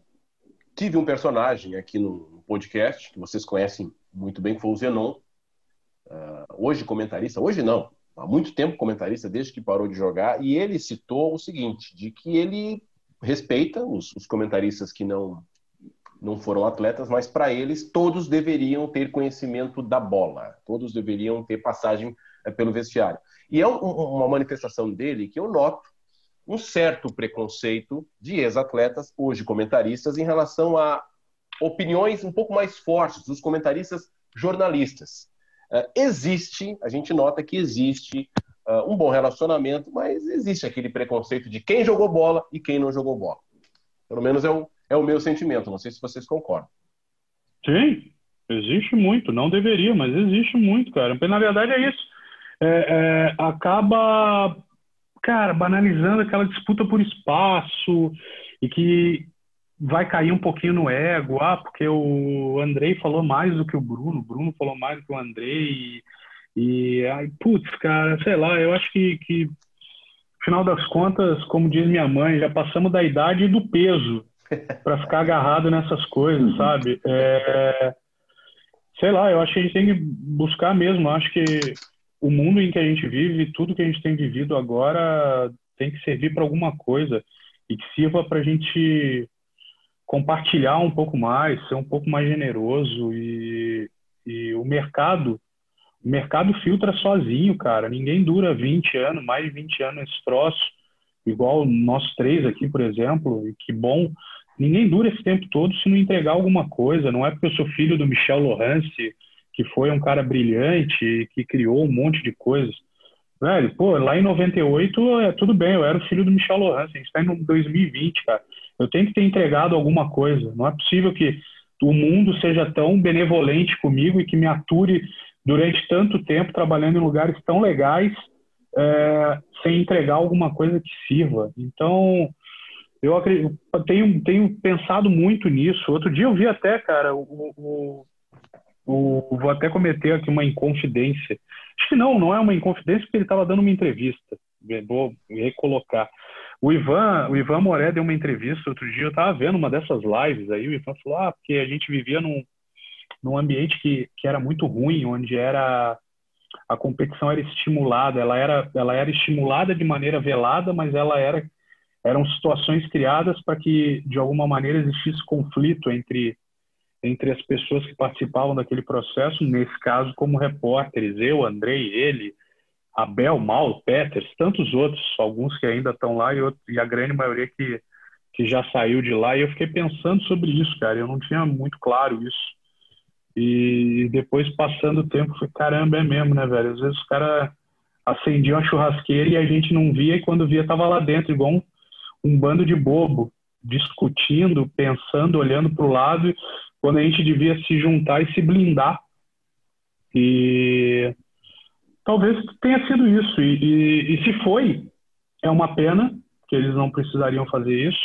tive um personagem aqui no podcast, que vocês conhecem muito bem, que foi o Zenon. Uh, hoje comentarista, hoje não, há muito tempo comentarista, desde que parou de jogar, e ele citou o seguinte, de que ele respeita os, os comentaristas que não, não foram atletas, mas para eles todos deveriam ter conhecimento da bola, todos deveriam ter passagem pelo vestiário. E é um, uma manifestação dele que eu noto um certo preconceito de ex-atletas, hoje comentaristas, em relação a opiniões um pouco mais fortes dos comentaristas jornalistas. Uh, existe, a gente nota que existe uh, um bom relacionamento, mas existe aquele preconceito de quem jogou bola e quem não jogou bola. Pelo menos é o, é o meu sentimento, não sei se vocês concordam. Sim, existe muito, não deveria, mas existe muito, cara. Na verdade é isso é, é, acaba cara, banalizando aquela disputa por espaço e que vai cair um pouquinho no ego, ah, porque o Andrei falou mais do que o Bruno, o Bruno falou mais do que o Andrei, e, e ai, putz, cara, sei lá, eu acho que, que, final das contas, como diz minha mãe, já passamos da idade e do peso para ficar agarrado nessas coisas, sabe? É, sei lá, eu acho que a gente tem que buscar mesmo, acho que o mundo em que a gente vive, tudo que a gente tem vivido agora tem que servir para alguma coisa e que sirva para a gente compartilhar um pouco mais, ser um pouco mais generoso e, e o mercado, o mercado filtra sozinho, cara. Ninguém dura 20 anos, mais de 20 anos nesse troço, igual nós três aqui, por exemplo, e que bom. Ninguém dura esse tempo todo se não entregar alguma coisa. Não é porque eu sou filho do Michel Lawrence, que foi um cara brilhante, que criou um monte de coisas. Velho, pô, lá em 98, é, tudo bem, eu era o filho do Michel Lawrence, a gente está em 2020, cara. Eu tenho que ter entregado alguma coisa. Não é possível que o mundo seja tão benevolente comigo e que me ature durante tanto tempo trabalhando em lugares tão legais é, sem entregar alguma coisa que sirva. Então, eu, acredito, tenho, tenho pensado muito nisso. Outro dia eu vi até, cara, o, o, vou até cometer aqui uma inconfidência. Acho que não, não é uma inconfidência porque ele estava dando uma entrevista. Vou recolocar. O Ivan, o Ivan Moré deu uma entrevista outro dia, eu estava vendo uma dessas lives aí, o Ivan falou, ah, porque a gente vivia num, num ambiente que, que era muito ruim, onde era a competição era estimulada, ela era, ela era estimulada de maneira velada, mas ela era eram situações criadas para que de alguma maneira existisse conflito entre entre as pessoas que participavam daquele processo, nesse caso como repórteres, eu, Andrei, ele, Abel, Mal, Peters, tantos outros, alguns que ainda estão lá e, e a grande maioria que, que já saiu de lá. E eu fiquei pensando sobre isso, cara. Eu não tinha muito claro isso. E depois, passando o tempo, foi caramba, é mesmo, né, velho? Às vezes os caras acendiam a churrasqueira e a gente não via, e quando via, tava lá dentro, igual um, um bando de bobo, discutindo, pensando, olhando para o lado, quando a gente devia se juntar e se blindar. E talvez tenha sido isso. E, e, e, se foi, é uma pena que eles não precisariam fazer isso.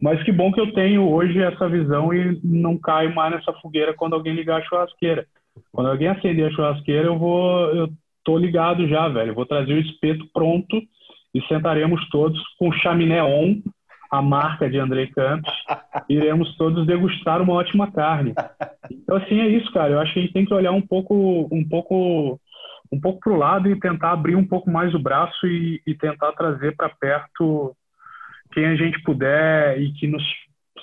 Mas que bom que eu tenho hoje essa visão e não caio mais nessa fogueira quando alguém ligar a churrasqueira. Quando alguém acender a churrasqueira, eu vou, eu tô ligado já, velho. Vou trazer o espeto pronto e sentaremos todos com chaminé on, a marca de Andrei Campos, iremos todos degustar uma ótima carne. Então assim é isso, cara. Eu acho que a gente tem que olhar um pouco, um pouco um pouco para o lado e tentar abrir um pouco mais o braço e, e tentar trazer para perto quem a gente puder e que nos,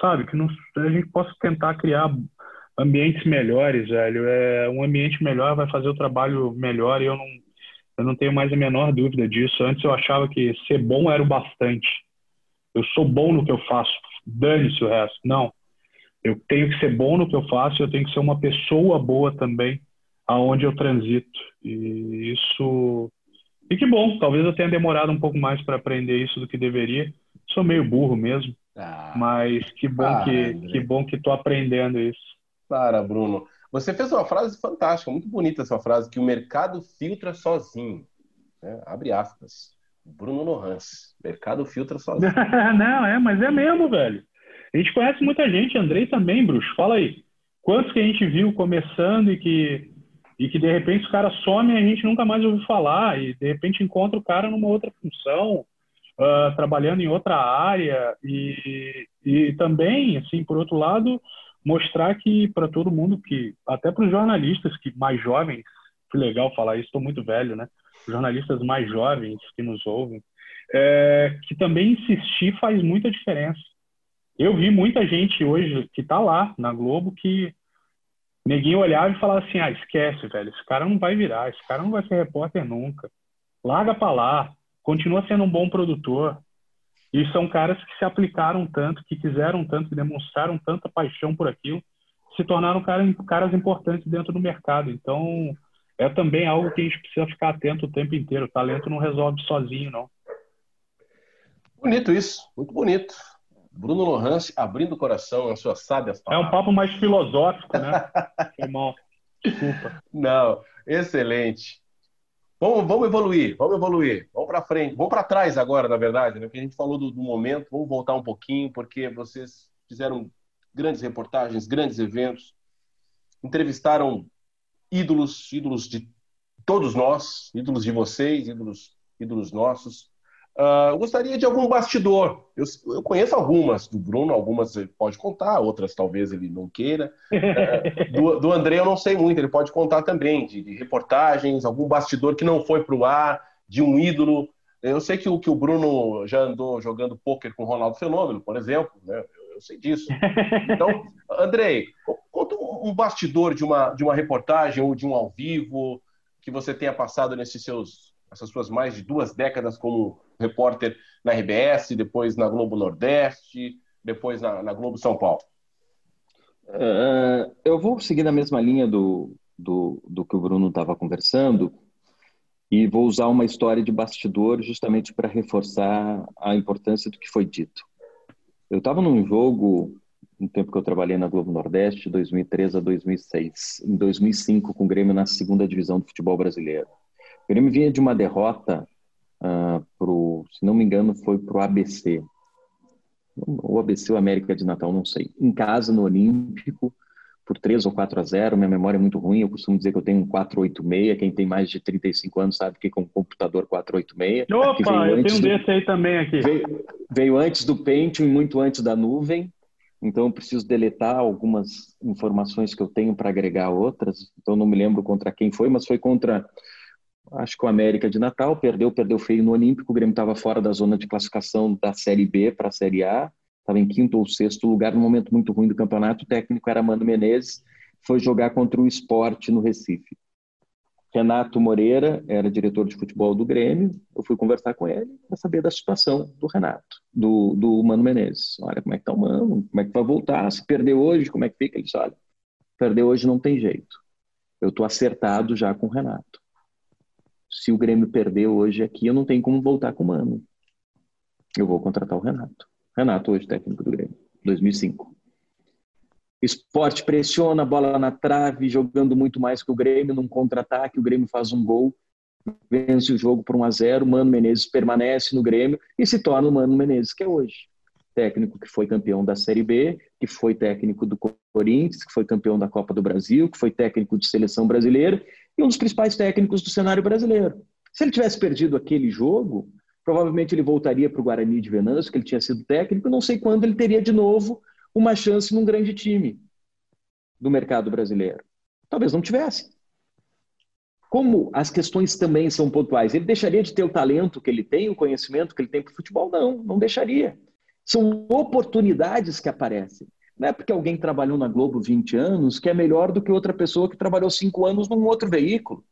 sabe, que nos, a gente possa tentar criar ambientes melhores, velho. É, um ambiente melhor vai fazer o trabalho melhor e eu não, eu não tenho mais a menor dúvida disso. Antes eu achava que ser bom era o bastante. Eu sou bom no que eu faço, dane-se o resto. Não. Eu tenho que ser bom no que eu faço, eu tenho que ser uma pessoa boa também aonde eu transito. E isso. E que bom, talvez eu tenha demorado um pouco mais para aprender isso do que deveria. Sou meio burro mesmo, ah, mas que bom para, que que bom que tô aprendendo isso. Para, Bruno. Você fez uma frase fantástica, muito bonita essa frase, que o mercado filtra sozinho. Né? Abre aspas. Bruno Lohans. Mercado filtra sozinho. Não, é, mas é mesmo, velho. A gente conhece muita gente, Andrei também, Bruxo. Fala aí. Quantos que a gente viu começando e que e que de repente os caras somem e a gente nunca mais ouviu falar e de repente encontra o cara numa outra função, uh, trabalhando em outra área e, e também, assim, por outro lado, mostrar que para todo mundo que, até para os jornalistas que mais jovens, que legal falar isso, estou muito velho, né? Jornalistas mais jovens que nos ouvem, é, que também insistir faz muita diferença. Eu vi muita gente hoje que está lá na Globo que Neguinho olhava e falava assim: ah, esquece, velho, esse cara não vai virar, esse cara não vai ser repórter nunca. Larga pra lá, continua sendo um bom produtor. E são caras que se aplicaram tanto, que quiseram tanto, que demonstraram tanta paixão por aquilo, se tornaram caras importantes dentro do mercado. Então, é também algo que a gente precisa ficar atento o tempo inteiro. O talento não resolve sozinho, não. Bonito isso, muito bonito. Bruno Lohance abrindo o coração, as suas sábias palavras. É um papo mais filosófico, né? Mal. Desculpa. Não, excelente. Vamos, vamos evoluir, vamos evoluir, vamos para frente, vamos para trás agora, na verdade, né? Porque a gente falou do, do, momento, vamos voltar um pouquinho, porque vocês fizeram grandes reportagens, grandes eventos, entrevistaram ídolos, ídolos de todos nós, ídolos de vocês, ídolos, ídolos nossos. Uh, gostaria de algum bastidor. Eu, eu, conheço algumas do Bruno, algumas ele pode contar, outras talvez ele não queira. Uh, do, do André eu não sei muito, ele pode contar também de, de reportagens, algum bastidor que não foi para o ar, de um ídolo. Eu sei que o, que o Bruno já andou jogando pôquer com o Ronaldo Fenômeno, por exemplo, né? eu, sei disso. Então, Andrei, um bastidor de uma, de uma reportagem ou de um ao vivo que você tenha passado nesses seus, essas suas mais de duas décadas como repórter na RBS, depois na Globo Nordeste, depois na, na Globo São Paulo? Uh, eu vou seguir na mesma linha do, do, do que o Bruno estava conversando e vou usar uma história de bastidor justamente para reforçar a importância do que foi dito. Eu estava num jogo, no tempo que eu trabalhei na Globo Nordeste, 2003 a 2006, em 2005 com o Grêmio na segunda divisão do futebol brasileiro. O Grêmio vinha de uma derrota uh, pro, se não me engano, foi para o ABC. O ABC ou América de Natal, não sei. Em casa, no Olímpico, por 3 ou 4 a 0. Minha memória é muito ruim. Eu costumo dizer que eu tenho um 486. Quem tem mais de 35 anos sabe que é um computador 486. Opa, eu tenho um desse aí também aqui. Veio, veio antes do Pentium e muito antes da nuvem. Então eu preciso deletar algumas informações que eu tenho para agregar outras. Então não me lembro contra quem foi, mas foi contra acho que o América de Natal, perdeu, perdeu feio no Olímpico, o Grêmio estava fora da zona de classificação da Série B para a Série A, estava em quinto ou sexto lugar, num momento muito ruim do campeonato, o técnico era Mano Menezes, foi jogar contra o esporte no Recife. Renato Moreira era diretor de futebol do Grêmio, eu fui conversar com ele para saber da situação do Renato, do, do Mano Menezes. Olha, como é que tá o Mano, como é que vai voltar, se perder hoje, como é que fica? Ele disse, olha, perder hoje não tem jeito. Eu estou acertado já com o Renato se o Grêmio perder hoje aqui, eu não tenho como voltar com o Mano. Eu vou contratar o Renato. Renato, hoje técnico do Grêmio, 2005. Esporte pressiona, bola na trave, jogando muito mais que o Grêmio, num contra-ataque, o Grêmio faz um gol, vence o jogo por 1 a 0 Mano Menezes permanece no Grêmio e se torna o Mano Menezes que é hoje. Técnico que foi campeão da Série B, que foi técnico do Corinthians, que foi campeão da Copa do Brasil, que foi técnico de seleção brasileira e um dos principais técnicos do cenário brasileiro. Se ele tivesse perdido aquele jogo, provavelmente ele voltaria para o Guarani de Venâncio, que ele tinha sido técnico, não sei quando ele teria de novo uma chance num grande time do mercado brasileiro. Talvez não tivesse. Como as questões também são pontuais, ele deixaria de ter o talento que ele tem, o conhecimento que ele tem para o futebol? Não, não deixaria. São oportunidades que aparecem. Não é porque alguém trabalhou na Globo 20 anos que é melhor do que outra pessoa que trabalhou 5 anos num outro veículo.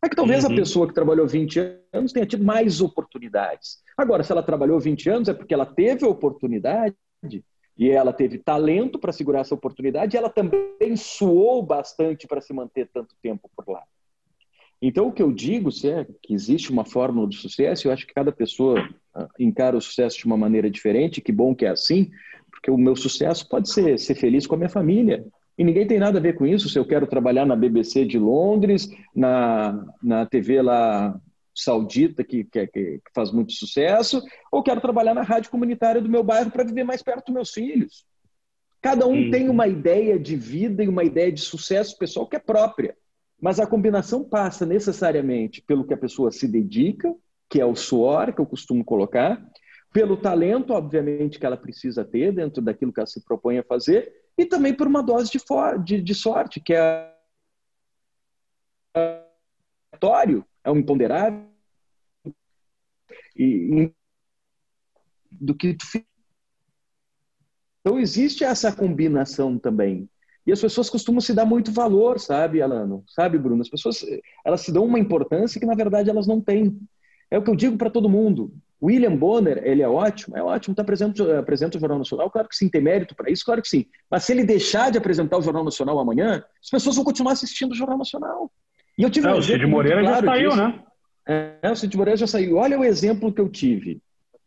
É que talvez uhum. a pessoa que trabalhou 20 anos tenha tido mais oportunidades. Agora, se ela trabalhou 20 anos, é porque ela teve oportunidade e ela teve talento para segurar essa oportunidade e ela também suou bastante para se manter tanto tempo por lá. Então, o que eu digo se é que existe uma fórmula de sucesso, eu acho que cada pessoa ah, encara o sucesso de uma maneira diferente, que bom que é assim, porque o meu sucesso pode ser ser feliz com a minha família. E ninguém tem nada a ver com isso. Se eu quero trabalhar na BBC de Londres, na, na TV lá saudita, que, que, que faz muito sucesso, ou quero trabalhar na rádio comunitária do meu bairro para viver mais perto dos meus filhos. Cada um tem uma ideia de vida e uma ideia de sucesso pessoal que é própria. Mas a combinação passa necessariamente pelo que a pessoa se dedica, que é o suor, que eu costumo colocar, pelo talento, obviamente, que ela precisa ter dentro daquilo que ela se propõe a fazer, e também por uma dose de, for, de, de sorte, que é é um imponderável e, do que tu então existe essa combinação também e as pessoas costumam se dar muito valor sabe Alano sabe Bruno as pessoas elas se dão uma importância que na verdade elas não têm é o que eu digo para todo mundo William Bonner, ele é ótimo? É ótimo, está apresentando, apresenta o Jornal Nacional? Claro que sim, tem mérito para isso, claro que sim. Mas se ele deixar de apresentar o Jornal Nacional amanhã, as pessoas vão continuar assistindo o Jornal Nacional. E eu tive é, um o Cid Moreira claro já saiu, disso. né? É, o Cid Moreira já saiu. Olha o exemplo que eu tive,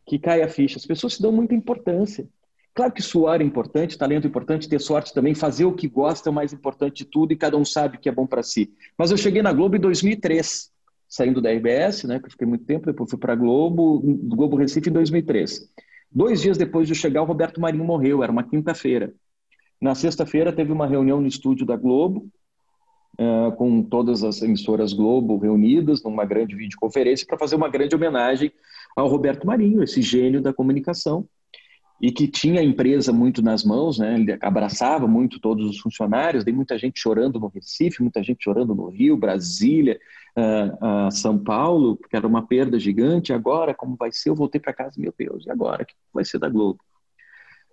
que cai a ficha. As pessoas se dão muita importância. Claro que suar é importante, talento é importante, ter sorte também, fazer o que gosta é o mais importante de tudo e cada um sabe o que é bom para si. Mas eu cheguei na Globo em 2003. saindo da RBS, né, que eu fiquei muito tempo, depois fui para Globo, Globo Recife em 2003. Dois dias depois de chegar, o Roberto Marinho morreu, era uma quinta-feira. Na sexta-feira teve uma reunião no estúdio da Globo, uh, com todas as emissoras Globo reunidas numa grande videoconferência para fazer uma grande homenagem ao Roberto Marinho, esse gênio da comunicação e que tinha a empresa muito nas mãos, né? Ele abraçava muito todos os funcionários, tem muita gente chorando no Recife, muita gente chorando no Rio, Brasília, uh, uh, São Paulo, porque era uma perda gigante. Agora, como vai ser? Eu voltei para casa, meu Deus, e agora? O que vai ser da Globo?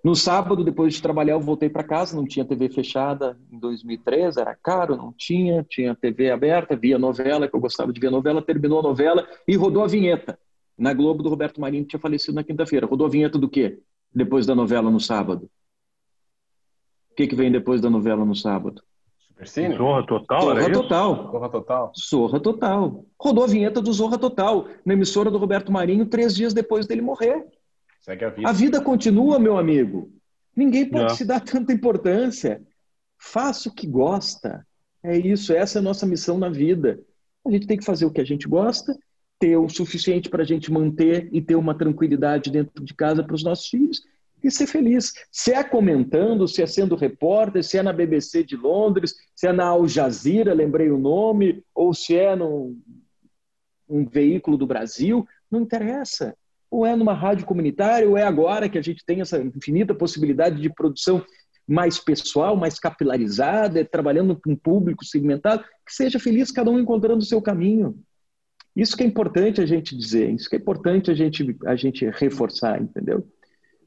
No sábado, depois de trabalhar, eu voltei para casa, não tinha TV fechada em 2003, era caro, não tinha, tinha TV aberta, via novela, que eu gostava de ver novela, terminou a novela e rodou a vinheta. Na Globo do Roberto Marinho, que tinha falecido na quinta-feira. Rodou a vinheta do quê? depois da novela no sábado? O que, que vem depois da novela no sábado? Supercine? Zorra Total? Zorra Total. Zorra Total. Zorra Total. Rodou a vinheta do Zorra Total, na emissora do Roberto Marinho, três dias depois dele morrer. Segue a vida. A vida continua, meu amigo. Ninguém pode Não. se dar tanta importância. Faça o que gosta. É isso, essa é a nossa missão na vida. A gente tem que fazer o que a gente gosta ter o suficiente para a gente manter e ter uma tranquilidade dentro de casa para os nossos filhos e ser feliz. Se é comentando, se é sendo repórter, se é na BBC de Londres, se é na Al Jazeera, lembrei o nome, ou se é num um veículo do Brasil, não interessa. Ou é numa rádio comunitária, ou é agora que a gente tem essa infinita possibilidade de produção mais pessoal, mais capilarizada, trabalhando com um público segmentado, que seja feliz, cada um encontrando o seu caminho. Isso que é importante a gente dizer, isso que é importante a gente, a gente reforçar, entendeu?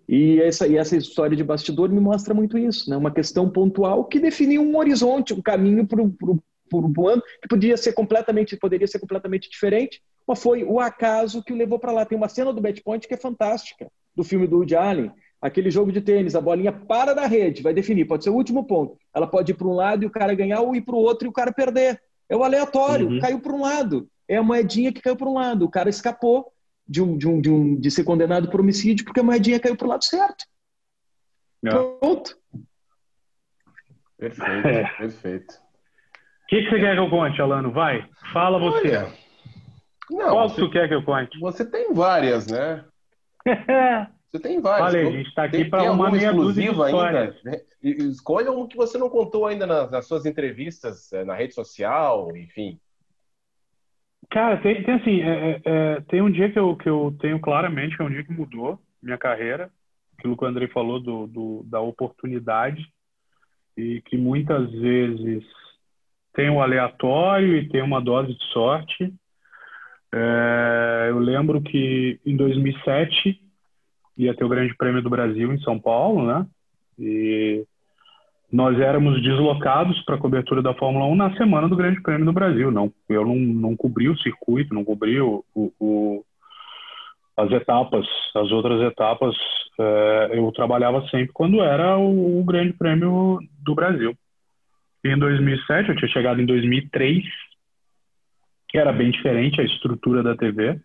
E essa, e essa história de bastidor me mostra muito isso, né? Uma questão pontual que definiu um horizonte, um caminho para o ano que podia ser completamente, poderia ser completamente diferente, mas foi o acaso que o levou para lá. Tem uma cena do Bet Point que é fantástica, do filme do Woody Allen, aquele jogo de tênis, a bolinha para da rede, vai definir, pode ser o último ponto. Ela pode ir para um lado e o cara ganhar, ou ir para o outro e o cara perder. É o aleatório, uhum. caiu para um lado é a moedinha que caiu para um lado. O cara escapou de, um, de, um, de, um, de ser condenado por homicídio porque a moedinha caiu para o lado certo. Não. Pronto. Perfeito, é. perfeito. O que, que, você quer que eu conte, Alano? Vai, fala você. Olha, não, Qual você, tu quer que eu conte? Você tem várias, né? Você tem várias. Olha, a gente está aqui para uma meia exclusiva ainda. Escolha um que você não contou ainda nas, nas suas entrevistas, eh, na rede social, enfim. Cara, tem, tem assim, é, é, é, tem um dia que eu, que eu tenho claramente, que é um dia que mudou minha carreira, aquilo que o Andrei falou do, do, da oportunidade, e que muitas vezes tem o aleatório e tem uma dose de sorte. É, eu lembro que em 2007 ia ter o Grande Prêmio do Brasil em São Paulo, né? E nós éramos deslocados para a cobertura da Fórmula 1 na semana do Grande Prêmio do Brasil. Não, eu não, não cobri o circuito, não cobri o, o, as etapas, as outras etapas. É, eu trabalhava sempre quando era o, o, Grande Prêmio do Brasil. E em 2007, eu tinha chegado em 2003, que era bem diferente a estrutura da TV.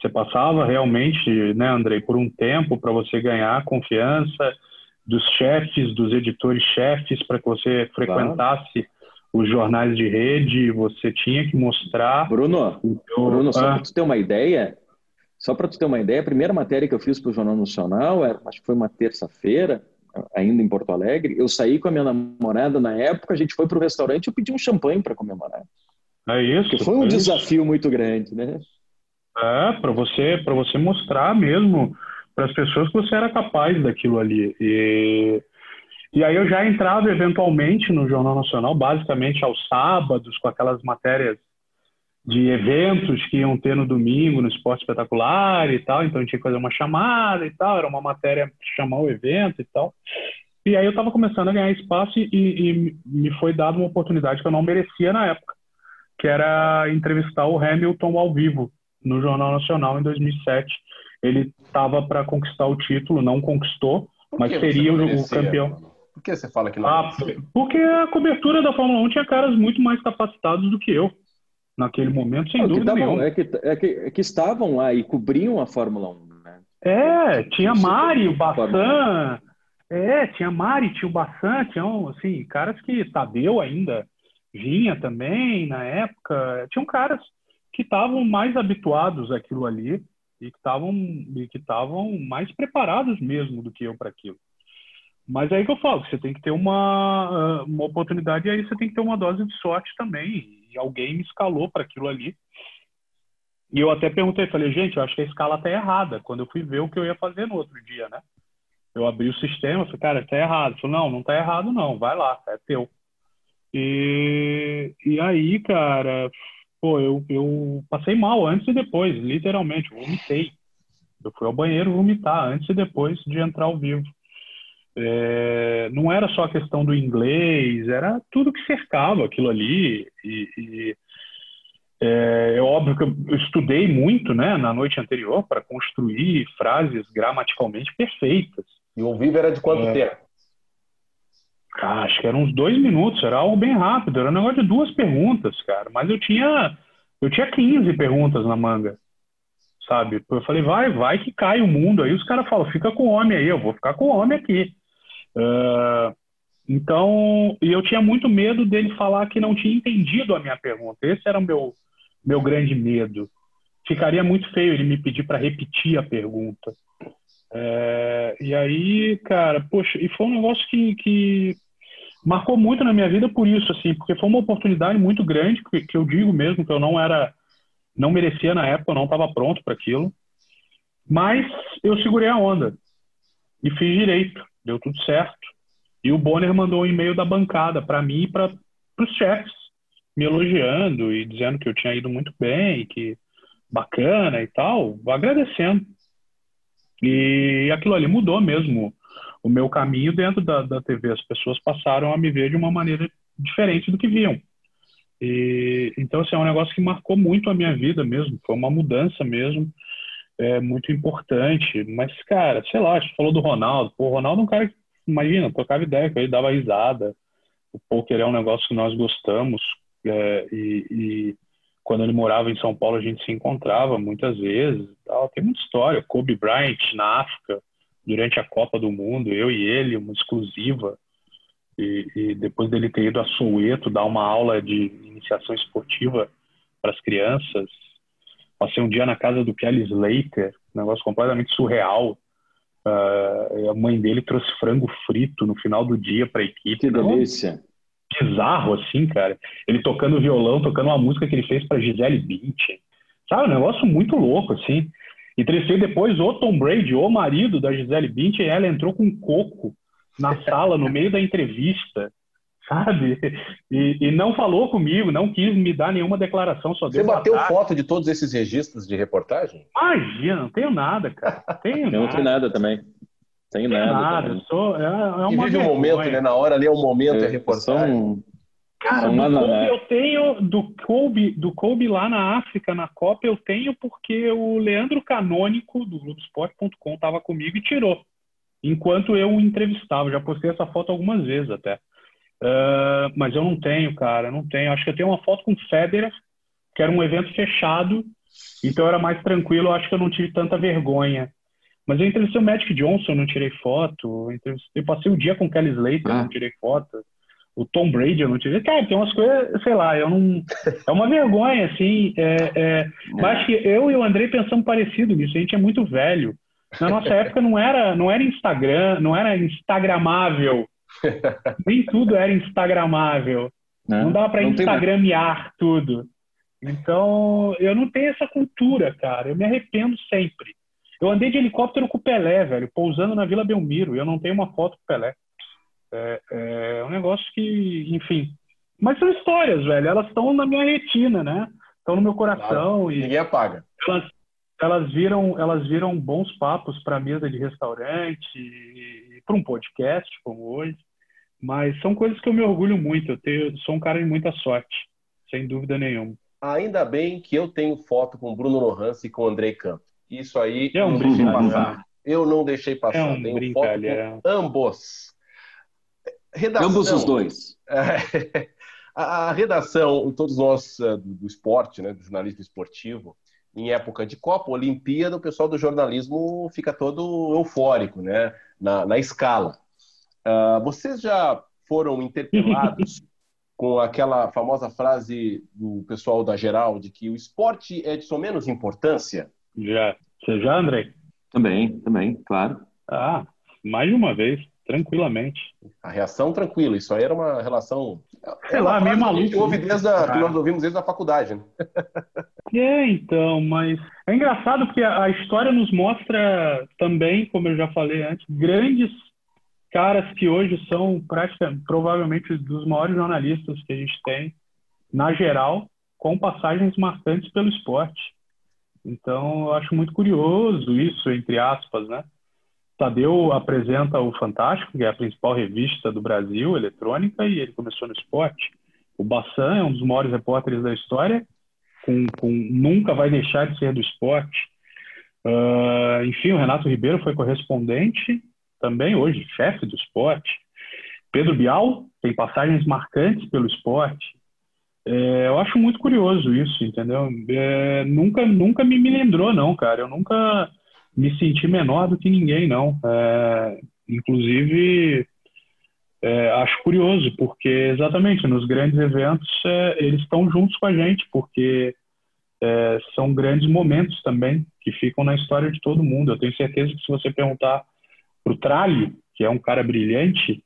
Você passava realmente, né, Andrei, por um tempo para você ganhar confiança dos chefes, dos editores-chefes, para que você frequentasse claro. os jornais de rede, você tinha que mostrar. Bruno, Bruno só ah. para tu ter uma ideia, só para tu ter uma ideia, a primeira matéria que eu fiz para o Jornal Nacional, era, acho que foi uma terça-feira, ainda em Porto Alegre, eu saí com a minha namorada na época, a gente foi para o restaurante e eu pedi um champanhe para comemorar. É isso. Foi um é desafio isso. muito grande, né? É, para você, para você mostrar mesmo para as pessoas que você era capaz daquilo ali. E, e aí eu já entrava eventualmente no Jornal Nacional, basicamente aos sábados, com aquelas matérias de eventos que iam ter no domingo no Esporte Espetacular e tal, então tinha que fazer uma chamada e tal, era uma matéria chamar o evento e tal. E aí eu estava começando a ganhar espaço e, e, me foi dada uma oportunidade que eu não merecia na época, que era entrevistar o Hamilton ao vivo no Jornal Nacional em 2007 ele estava para conquistar o título, não conquistou, mas seria o campeão. Por que você fala que não? Ah, porque a cobertura da Fórmula 1 tinha caras muito mais capacitados do que eu naquele momento, sem é, dúvida tavam, nenhuma. É que, é, que, é que estavam lá e cobriam a Fórmula 1. Né? É, tinha Mari, o Bassan. É, tinha Mari, tinha o Bassan, tinham, assim, caras que Tadeu ainda vinha também na época. Tinham caras que estavam mais habituados àquilo ali e que estavam que estavam mais preparados mesmo do que eu para aquilo. Mas é aí que eu falo, você tem que ter uma, uma oportunidade e aí você tem que ter uma dose de sorte também. E alguém me escalou para aquilo ali. E eu até perguntei, falei, gente, eu acho que a escala tá errada. Quando eu fui ver o que eu ia fazer no outro dia, né? Eu abri o sistema, falei, cara, tá errado. Falou, não, não tá errado não, vai lá, é teu. E, e aí, cara, pô, eu, eu passei mal antes e depois, literalmente, vomitei. Eu fui ao banheiro vomitar antes e depois de entrar ao vivo. É, não era só a questão do inglês, era tudo que cercava aquilo ali. E, e é, é, óbvio que eu estudei muito né, na noite anterior para construir frases gramaticalmente perfeitas. E o vivo era de quanto é, tempo? Acho que eram uns dois minutos, era algo bem rápido, era um negócio de duas perguntas, cara. Mas eu tinha, eu tinha 15 perguntas na manga, sabe? Eu falei, vai, vai que cai o mundo. Aí os caras falam, fica com o homem aí, eu vou ficar com o homem aqui. Uh, então, e eu tinha muito medo dele falar que não tinha entendido a minha pergunta. Esse era o meu, meu grande medo. Ficaria muito feio ele me pedir para repetir a pergunta. É, e aí, cara, poxa, e foi um negócio que, que marcou muito na minha vida por isso, assim, porque foi uma oportunidade muito grande, que, que eu digo mesmo que eu não era, não merecia na época, eu não estava pronto para aquilo. Mas eu segurei a onda e fiz direito deu tudo certo. E o Bonner mandou um e-mail da bancada para mim e para os chefes, me elogiando e dizendo que eu tinha ido muito bem, que bacana e tal, agradecendo. E aquilo ali mudou mesmo o meu caminho dentro da, da TV. As pessoas passaram a me ver de uma maneira diferente do que viam. E, então, assim, é um negócio que marcou muito a minha vida mesmo. Foi uma mudança mesmo é muito importante. Mas, cara, sei lá, gente falou do Ronaldo. Pô, o Ronaldo é um cara que, imagina, trocava ideia com ele, dava risada. O poker é um negócio que nós gostamos. É, e, e, quando ele morava em São Paulo, a gente se encontrava muitas vezes. Tal. Tem muita história. Kobe Bryant na África, durante a Copa do Mundo, eu e ele, uma exclusiva. E, e depois dele ter ido a Soweto dar uma aula de iniciação esportiva para as crianças, Passei um dia na casa do Kelly Slater, um negócio completamente surreal. Uh, a mãe dele trouxe frango frito no final do dia para a equipe. Que delícia! Bizarro, assim, cara. Ele tocando violão, tocando uma música que ele fez para Gisele Bündchen. Sabe, um negócio muito louco, assim. Entrevistei depois o Tom Brady, o marido da Gisele Bündchen, e ela entrou com um coco na sala, no meio da entrevista sabe? E, e, não falou comigo, não quis me dar nenhuma declaração. Só Você bateu foto de todos esses registros de reportagem? Imagina, não tenho nada, cara. Tenho não nada. tenho nada também. Tenho, tenho nada. nada. Sou, é, é uma vive o um momento, né? Na hora ali é o um momento, é, é reportagem. São... Cara, do Kobe eu tenho, do Kobe, do Kobe lá na África, na Copa, eu tenho porque o Leandro Canônico, do Globoesporte.com, estava comigo e tirou. Enquanto eu o entrevistava. Já postei essa foto algumas vezes até. Uh, mas eu não tenho, cara, não tenho. Acho que eu tenho uma foto com o Federer, que era um evento fechado, então era mais tranquilo. Eu acho que eu não tive tanta vergonha. Mas eu entrevistei o Magic Johnson, não tirei foto. Eu, eu passei o dia com o Kelly Slater, ah. não tirei foto. O Tom Brady, eu não tirei. Cara, tem umas coisas, sei lá, eu não. É uma vergonha, assim. É, é... Mas acho que eu e o Andrei pensamos parecido nisso. A gente é muito velho. Na nossa época não era, não era Instagram, não era Instagramável Nem tudo era instagramável. Não, não dava para instagramear tudo. Então, eu não tenho essa cultura, cara. Eu me arrependo sempre. Eu andei de helicóptero com o Pelé, velho, pousando na Vila Belmiro. Eu não tenho uma foto com o Pelé. É, é um negócio que, enfim. Mas são histórias, velho. Elas estão na minha retina, né? Estão no meu coração. Claro. E Ninguém apaga. Elas, elas viram, elas viram bons papos para mesa de restaurante e, e para um podcast como hoje. Mas são coisas que eu me orgulho muito. Eu tenho, sou um cara de muita sorte, sem dúvida nenhuma. Ainda bem que eu tenho foto com o Bruno Lohans e com o Andrei Campos. Isso aí é um não deixei passar. Eu não deixei passar. É um tenho foto com ambos. Redação, ambos os dois. a, redação, todos nós eh, do, do esporte, né, do jornalismo esportivo, em época de Copa, Olimpíada, o pessoal do jornalismo fica todo eufórico, né? Na, na escala. Uh, vocês já foram interpelados com aquela famosa frase do pessoal da Geral de que o esporte é de sua menos importância? Já. Você já, André? Também, também, claro. Ah, mais de uma vez, tranquilamente. A reação tranquila, isso aí era uma relação. Sei lá, meio maluco. Que, ouve desde a, que nós ouvimos desde a faculdade, né? É, então, mas é engraçado porque a história nos mostra também, como eu já falei antes, grandes caras que hoje são praticamente, provavelmente dos maiores jornalistas que a gente tem, na geral, com passagens marcantes pelo esporte. Então, eu acho muito curioso isso, entre aspas, né? Tadeu apresenta o Fantástico, que é a principal revista do Brasil, eletrônica, e ele começou no esporte. O Bassan é um dos maiores repórteres da história, com, com nunca vai deixar de ser do esporte. Uh, enfim, o Renato Ribeiro foi correspondente também hoje chefe do esporte. Pedro Bial tem passagens marcantes pelo esporte. É, eu acho muito curioso isso, entendeu? É, nunca, nunca me, me lembrou, não, cara. Eu nunca me senti menor do que ninguém, não. É, inclusive, é, acho curioso, porque exatamente nos grandes eventos é, eles estão juntos com a gente, porque é, são grandes momentos também que ficam na história de todo mundo. Eu tenho certeza que se você perguntar para o Tralli, que é um cara brilhante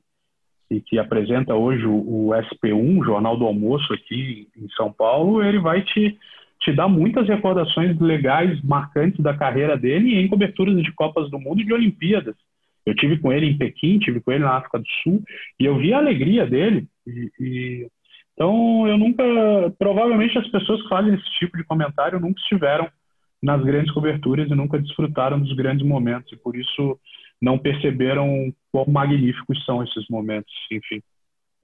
e que apresenta hoje o, o SP1, Jornal do Almoço aqui em São Paulo, ele vai te, te dar muitas recordações legais, marcantes da carreira dele em coberturas de Copas do Mundo e de Olimpíadas. Eu tive com ele em Pequim, tive com ele na África do Sul e eu vi a alegria dele. E, e... então eu nunca, provavelmente as pessoas que fazem esse tipo de comentário nunca estiveram nas grandes coberturas e nunca desfrutaram dos grandes momentos e por isso não perceberam quão magníficos são esses momentos, enfim.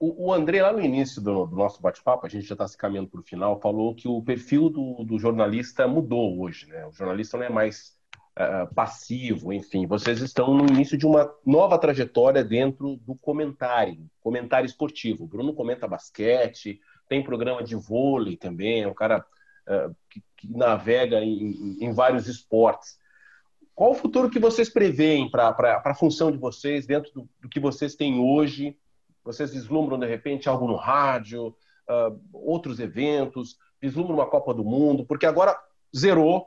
O, o André, lá no início do, do nosso bate-papo, a gente já está se caminhando para o final, falou que o perfil do, do, jornalista mudou hoje, né? O jornalista não é mais uh, passivo, enfim. Vocês estão no início de uma nova trajetória dentro do comentário, comentário esportivo. O Bruno comenta basquete, tem programa de vôlei também, é um cara uh, que, que, navega em, em vários esportes. Qual o futuro que vocês preveem para a função de vocês, dentro do, do, que vocês têm hoje? Vocês vislumbram, de repente, algo no rádio, uh, outros eventos, vislumbram uma Copa do Mundo? Porque agora zerou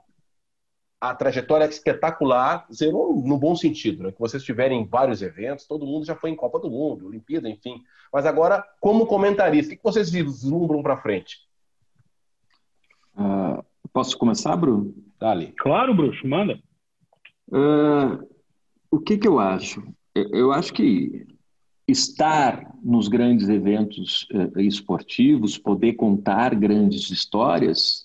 a trajetória espetacular, zerou no bom sentido, né? que vocês tiverem vários eventos, todo mundo já foi em Copa do Mundo, Olimpíada, enfim. Mas agora, como comentarista, o que vocês vislumbram para frente? Uh, posso começar, Bruno? Dali. Claro, Bruxo, manda. Uh, o que, que eu acho? Eu acho que estar nos grandes eventos uh, esportivos, poder contar grandes histórias,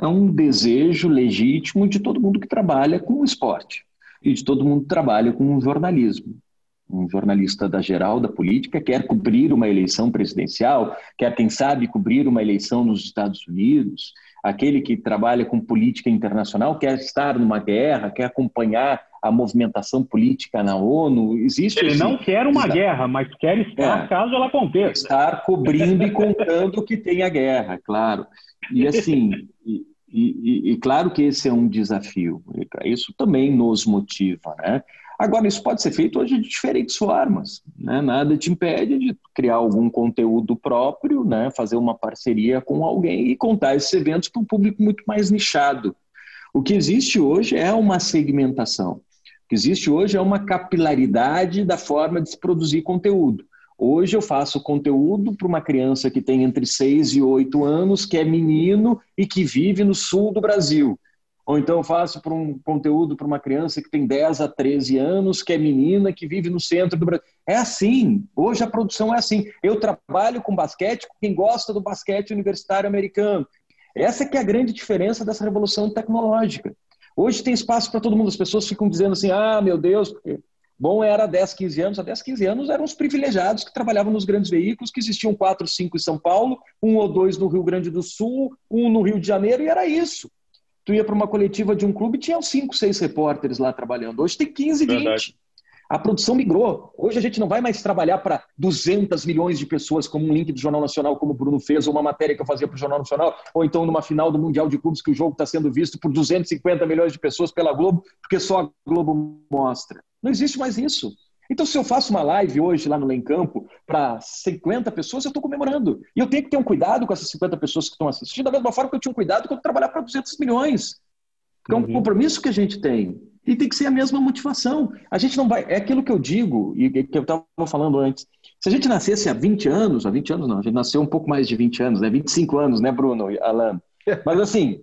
é um desejo legítimo de todo mundo que trabalha com o esporte e de todo mundo que trabalha com o jornalismo. Um jornalista da geral da política quer cobrir uma eleição presidencial, quer, quem sabe, cobrir uma eleição nos Estados Unidos, aquele que trabalha com política internacional quer estar numa guerra, quer acompanhar a movimentação política na ONU. Existe Ele esse... não quer uma guerra, mas quer estar é, caso ela aconteça. Estar cobrindo e contando que tem a guerra, claro. E assim, e, e, e, claro que esse é um desafio. Isso também nos motiva, né? Agora, isso pode ser feito hoje de diferentes formas. Né? Nada te impede de criar algum conteúdo próprio, né? fazer uma parceria com alguém e contar esses eventos para um público muito mais nichado. O que existe hoje é uma segmentação. Que existe hoje é uma capilaridade da forma de se produzir conteúdo. Hoje eu faço conteúdo para uma criança que tem entre 6 e 8 anos, que é menino e que vive no sul do Brasil. Ou então eu faço para um conteúdo para uma criança que tem 10 a 13 anos, que é menina, que vive no centro do Brasil. É assim. Hoje a produção é assim. Eu trabalho com basquete com quem gosta do basquete universitário americano. Essa que é a grande diferença dessa revolução tecnológica. Hoje tem espaço para todo mundo. As pessoas ficam dizendo assim: ah, meu Deus, porque bom era 10, 15 anos. Há 10, 15 anos eram os privilegiados que trabalhavam nos grandes veículos, que existiam quatro, cinco em São Paulo, um ou dois no Rio Grande do Sul, um no Rio de Janeiro, e era isso tu ia para uma coletiva de um clube e tinha cinco, seis repórteres lá trabalhando. Hoje tem 15, Verdade. 20. A produção migrou. Hoje a gente não vai mais trabalhar para 200 milhões de pessoas, como um link do Jornal Nacional, como o Bruno fez, ou uma matéria que eu fazia para o Jornal Nacional, ou então numa final do Mundial de Clubes que o jogo está sendo visto por 250 milhões de pessoas pela Globo, porque só a Globo mostra. Não existe mais isso. Então, se eu faço uma live hoje lá no Lencampo para 50 pessoas, eu estou comemorando. E eu tenho que ter um cuidado com essas 50 pessoas que estão assistindo, da mesma forma que eu tinha um cuidado quando trabalhar para 200 milhões. Porque é um uhum. compromisso que a gente tem. E tem que ser a mesma motivação. A gente não vai. É aquilo que eu digo, e que eu estava falando antes. Se a gente nascesse há 20 anos, há 20 anos não, a gente nasceu um pouco mais de 20 anos, né? 25 anos, né, Bruno e Alan? Mas assim,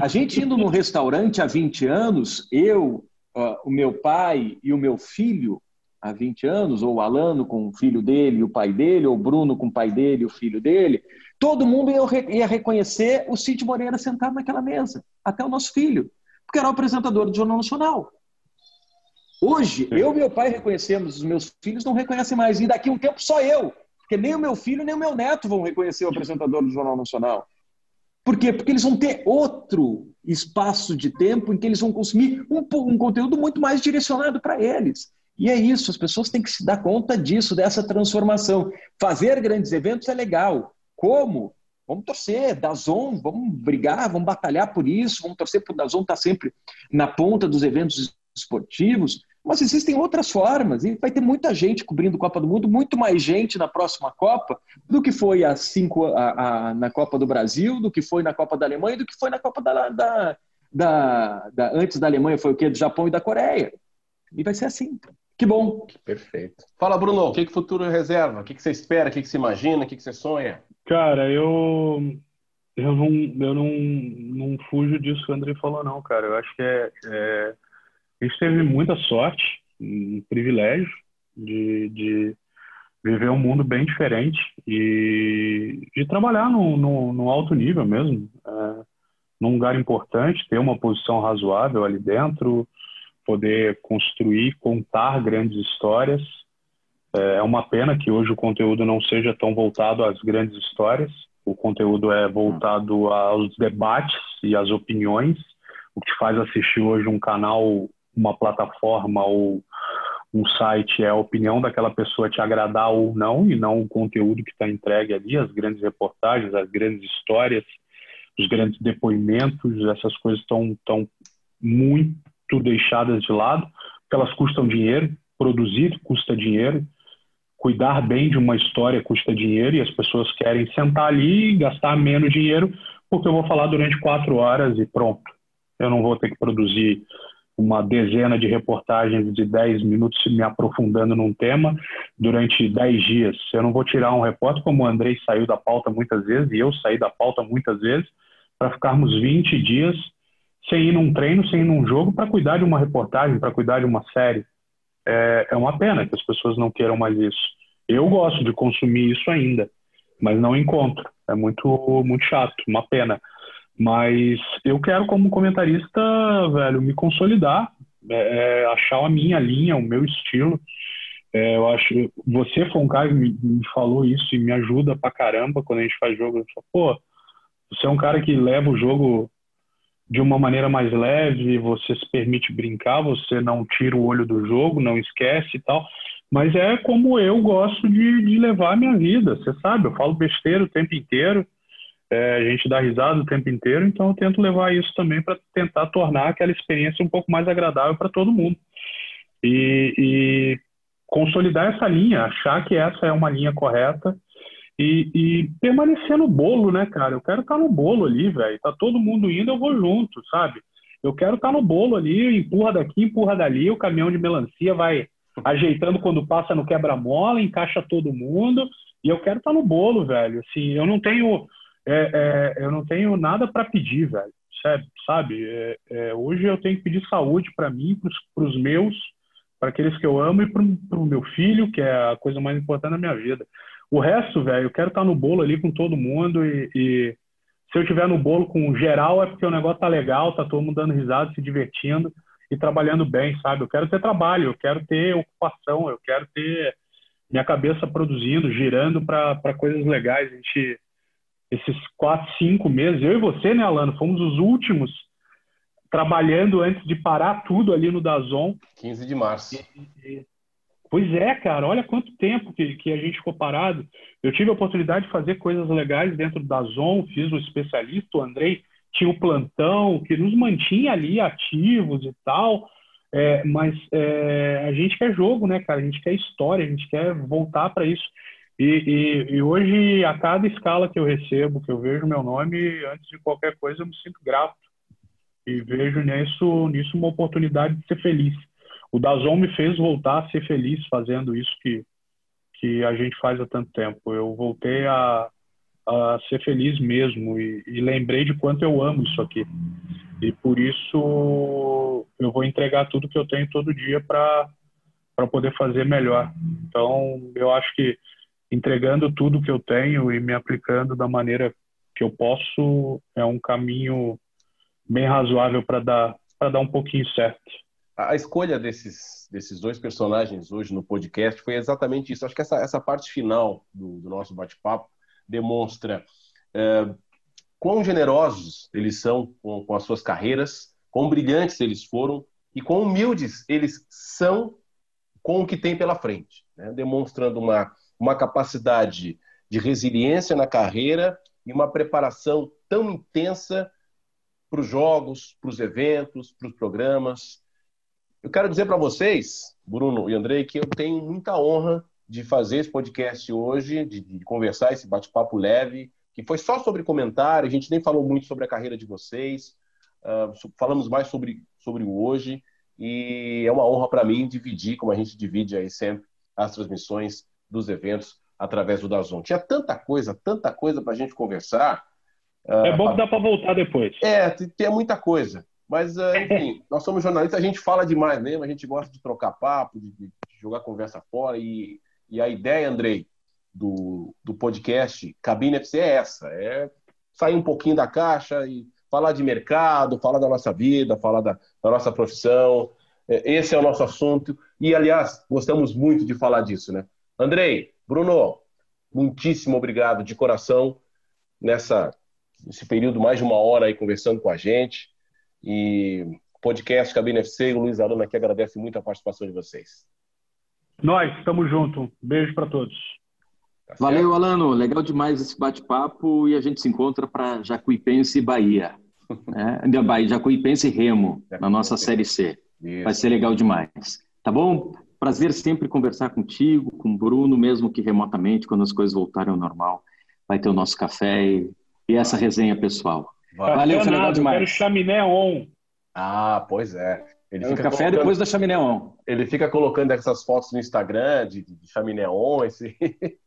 a gente indo num restaurante há 20 anos, eu, uh, o meu pai e o meu filho, há 20 anos, ou o Alano com o filho dele e o pai dele, ou o Bruno com o pai dele e o filho dele, todo mundo ia reconhecer o Cid Moreira sentado naquela mesa, até o nosso filho, porque era o apresentador do Jornal Nacional. Hoje, eu e meu pai reconhecemos, os meus filhos não reconhecem mais, e daqui a um tempo só eu, porque nem o meu filho nem o meu neto vão reconhecer o apresentador do Jornal Nacional. Por quê? Porque eles vão ter outro espaço de tempo em que eles vão consumir um, um conteúdo muito mais direcionado para eles. E é isso, as pessoas têm que se dar conta disso, dessa transformação. Fazer grandes eventos é legal. Como? Vamos torcer, Dazon, vamos brigar, vamos batalhar por isso, vamos torcer para o Dazon estar sempre na ponta dos eventos esportivos, mas existem outras formas, e vai ter muita gente cobrindo Copa do Mundo, muito mais gente na próxima Copa do que foi a cinco, a, a, na Copa do Brasil, do que foi na Copa da Alemanha, do que foi na Copa da, da, da, da antes da Alemanha, foi o quê? Do Japão e da Coreia. E vai ser assim. Que bom. Perfeito. Fala, Bruno, o que, que o futuro reserva? O que, que você espera? O que, que você imagina? O que, que você sonha? Cara, eu eu não, eu não, não fujo disso que o André falou, não, cara. Eu acho que é, é a gente teve muita sorte, um privilégio de, de viver um mundo bem diferente e de trabalhar no, no, no alto nível mesmo, é, num lugar importante, ter uma posição razoável ali dentro, poder construir, contar grandes histórias. É, é uma pena que hoje o conteúdo não seja tão voltado às grandes histórias. O conteúdo é voltado aos debates e às opiniões, o que faz assistir hoje um canal, uma plataforma ou um site é a opinião daquela pessoa te agradar ou não, e não o conteúdo que está entregue ali, as grandes reportagens, as grandes histórias, os grandes depoimentos, essas coisas estão tão muito deixadas de lado, porque elas custam dinheiro, produzir custa dinheiro, cuidar bem de uma história custa dinheiro e as pessoas querem sentar ali e gastar menos dinheiro porque eu vou falar durante quatro horas e pronto. Eu não vou ter que produzir uma dezena de reportagens de dez minutos me aprofundando num tema durante dez dias. Eu não vou tirar um repórter como o Andrei saiu da pauta muitas vezes e eu saí da pauta muitas vezes para ficarmos 20 dias sem ir num treino, sem ir num jogo, para cuidar de uma reportagem, para cuidar de uma série. É, é uma pena que as pessoas não queiram mais isso. Eu gosto de consumir isso ainda, mas não encontro. É muito, muito chato, uma pena. Mas eu quero, como comentarista, velho, me consolidar, é, é achar a minha linha, o meu estilo. É, eu acho. Você foi um cara que me, me, falou isso e me ajuda pra caramba quando a gente faz jogo. Eu falo, pô, você é um cara que leva o jogo de uma maneira mais leve, você se permite brincar, você não tira o olho do jogo, não esquece e tal. Mas é como eu gosto de, de levar a minha vida, você sabe, eu falo besteira o tempo inteiro, é, a gente dá risada o tempo inteiro, então eu tento levar isso também para tentar tornar aquela experiência um pouco mais agradável para todo mundo. E, e consolidar essa linha, achar que essa é uma linha correta e, e, permanecer no bolo, né, cara? Eu quero estar tá no bolo ali, velho. Tá todo mundo indo, eu vou junto, sabe? Eu quero estar tá no bolo ali, empurra daqui, empurra dali, o caminhão de melancia vai ajeitando quando passa no quebra-mola, encaixa todo mundo, e eu quero estar tá no bolo, velho. Assim, eu não tenho, é, é, eu não tenho nada para pedir, velho. Sabe? É, é, hoje eu tenho que pedir saúde para mim, para os meus, para aqueles que eu amo e para o meu filho, que é a coisa mais importante da minha vida. O resto, velho, eu quero estar no bolo ali com todo mundo e, e, se eu tiver no bolo com geral é porque o negócio tá legal, tá todo mundo dando risada, se divertindo e trabalhando bem, sabe? Eu quero ter trabalho, eu quero ter ocupação, eu quero ter minha cabeça produzindo, girando para coisas legais. A gente, esses quatro, cinco meses, eu e você, né, Alano, fomos os últimos trabalhando antes de parar tudo ali no Dazon. 15 de março. E, Pois é, cara, olha quanto tempo que, que a gente ficou parado. Eu tive a oportunidade de fazer coisas legais dentro da Zon, fiz o especialista, o Andrei tinha o plantão, que nos mantinha ali ativos e tal. É, mas é, a gente quer jogo, né, cara? A gente quer história, a gente quer voltar para isso. E, e, e, hoje, a cada escala que eu recebo, que eu vejo meu nome, antes de qualquer coisa, eu me sinto grato. E vejo nisso, nisso uma oportunidade de ser feliz. O Dazon me fez voltar a ser feliz fazendo isso que, que a gente faz há tanto tempo. Eu voltei a, a ser feliz mesmo e, e lembrei de quanto eu amo isso aqui. E por isso eu vou entregar tudo que eu tenho todo dia para poder fazer melhor. Então, eu acho que entregando tudo que eu tenho e me aplicando da maneira que eu posso é um caminho bem razoável para dar para dar um pouquinho certo. A escolha desses, desses dois personagens hoje no podcast foi exatamente isso. Acho que essa, essa parte final do, do nosso bate-papo demonstra é, quão generosos eles são com, com as suas carreiras, quão brilhantes eles foram e quão humildes eles são com o que tem pela frente, né? demonstrando uma, uma capacidade de resiliência na carreira e uma preparação tão intensa para os jogos, para os eventos, para os programas. Eu quero dizer para vocês, Bruno e Andrei, que eu tenho muita honra de fazer esse podcast hoje, de, de conversar esse bate-papo leve, que foi só sobre comentário, a gente nem falou muito sobre a carreira de vocês, uh, falamos mais sobre, sobre o hoje, e é uma honra para mim dividir, como a gente divide aí sempre, as transmissões dos eventos através do Dazon. Tinha tanta coisa, tanta coisa para a gente conversar. Uh, é bom que dá para voltar depois. É, tem, tem muita coisa. Mas, uh, enfim, nós somos jornalistas, a gente fala demais mesmo, a gente gosta de trocar papo, de, de jogar conversa fora. E, e a ideia, Andrei, do, do podcast Cabine FC é essa: é sair um pouquinho da caixa e falar de mercado, falar da nossa vida, falar da, da nossa profissão. É, esse é o nosso assunto. E, aliás, gostamos muito de falar disso, né? Andrei, Bruno, muitíssimo obrigado de coração nessa nesse período mais de uma hora aí conversando com a gente. E podcast Cabine FC, o Luiz Arana aqui agradece muito a participação de vocês. Nós, estamos juntos. Beijo para todos. Tá Valeu, Alano. Legal demais esse bate-papo e a gente se encontra para Jacuipense e Bahia. É, Bahia, Jacuipense e Remo, na nossa Série C. Isso. Vai ser legal demais. Tá bom? Prazer sempre conversar contigo, com o Bruno, mesmo que remotamente, quando as coisas voltarem ao normal. Vai ter o nosso café e, e essa resenha pessoal. Valeu, foi legal demais. Quero chaminé on. Ah, pois é. Ele é café colocando... depois da chaminé on. Ele fica colocando essas fotos no Instagram de, de chaminé on, esse...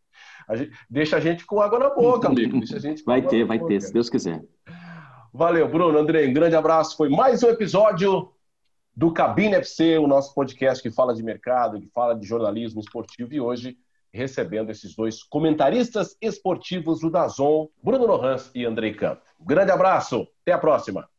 A gente, deixa a gente com água na boca, amigo. vai ter, vai boca. ter, se Deus quiser. Valeu, Bruno, André, um grande abraço. Foi mais um episódio do Cabine FC, o nosso podcast que fala de mercado, que fala de jornalismo esportivo. E hoje, recebendo esses dois comentaristas esportivos do Dazon, Bruno Lohans e Andrei Campo. Um grande abraço, até a próxima.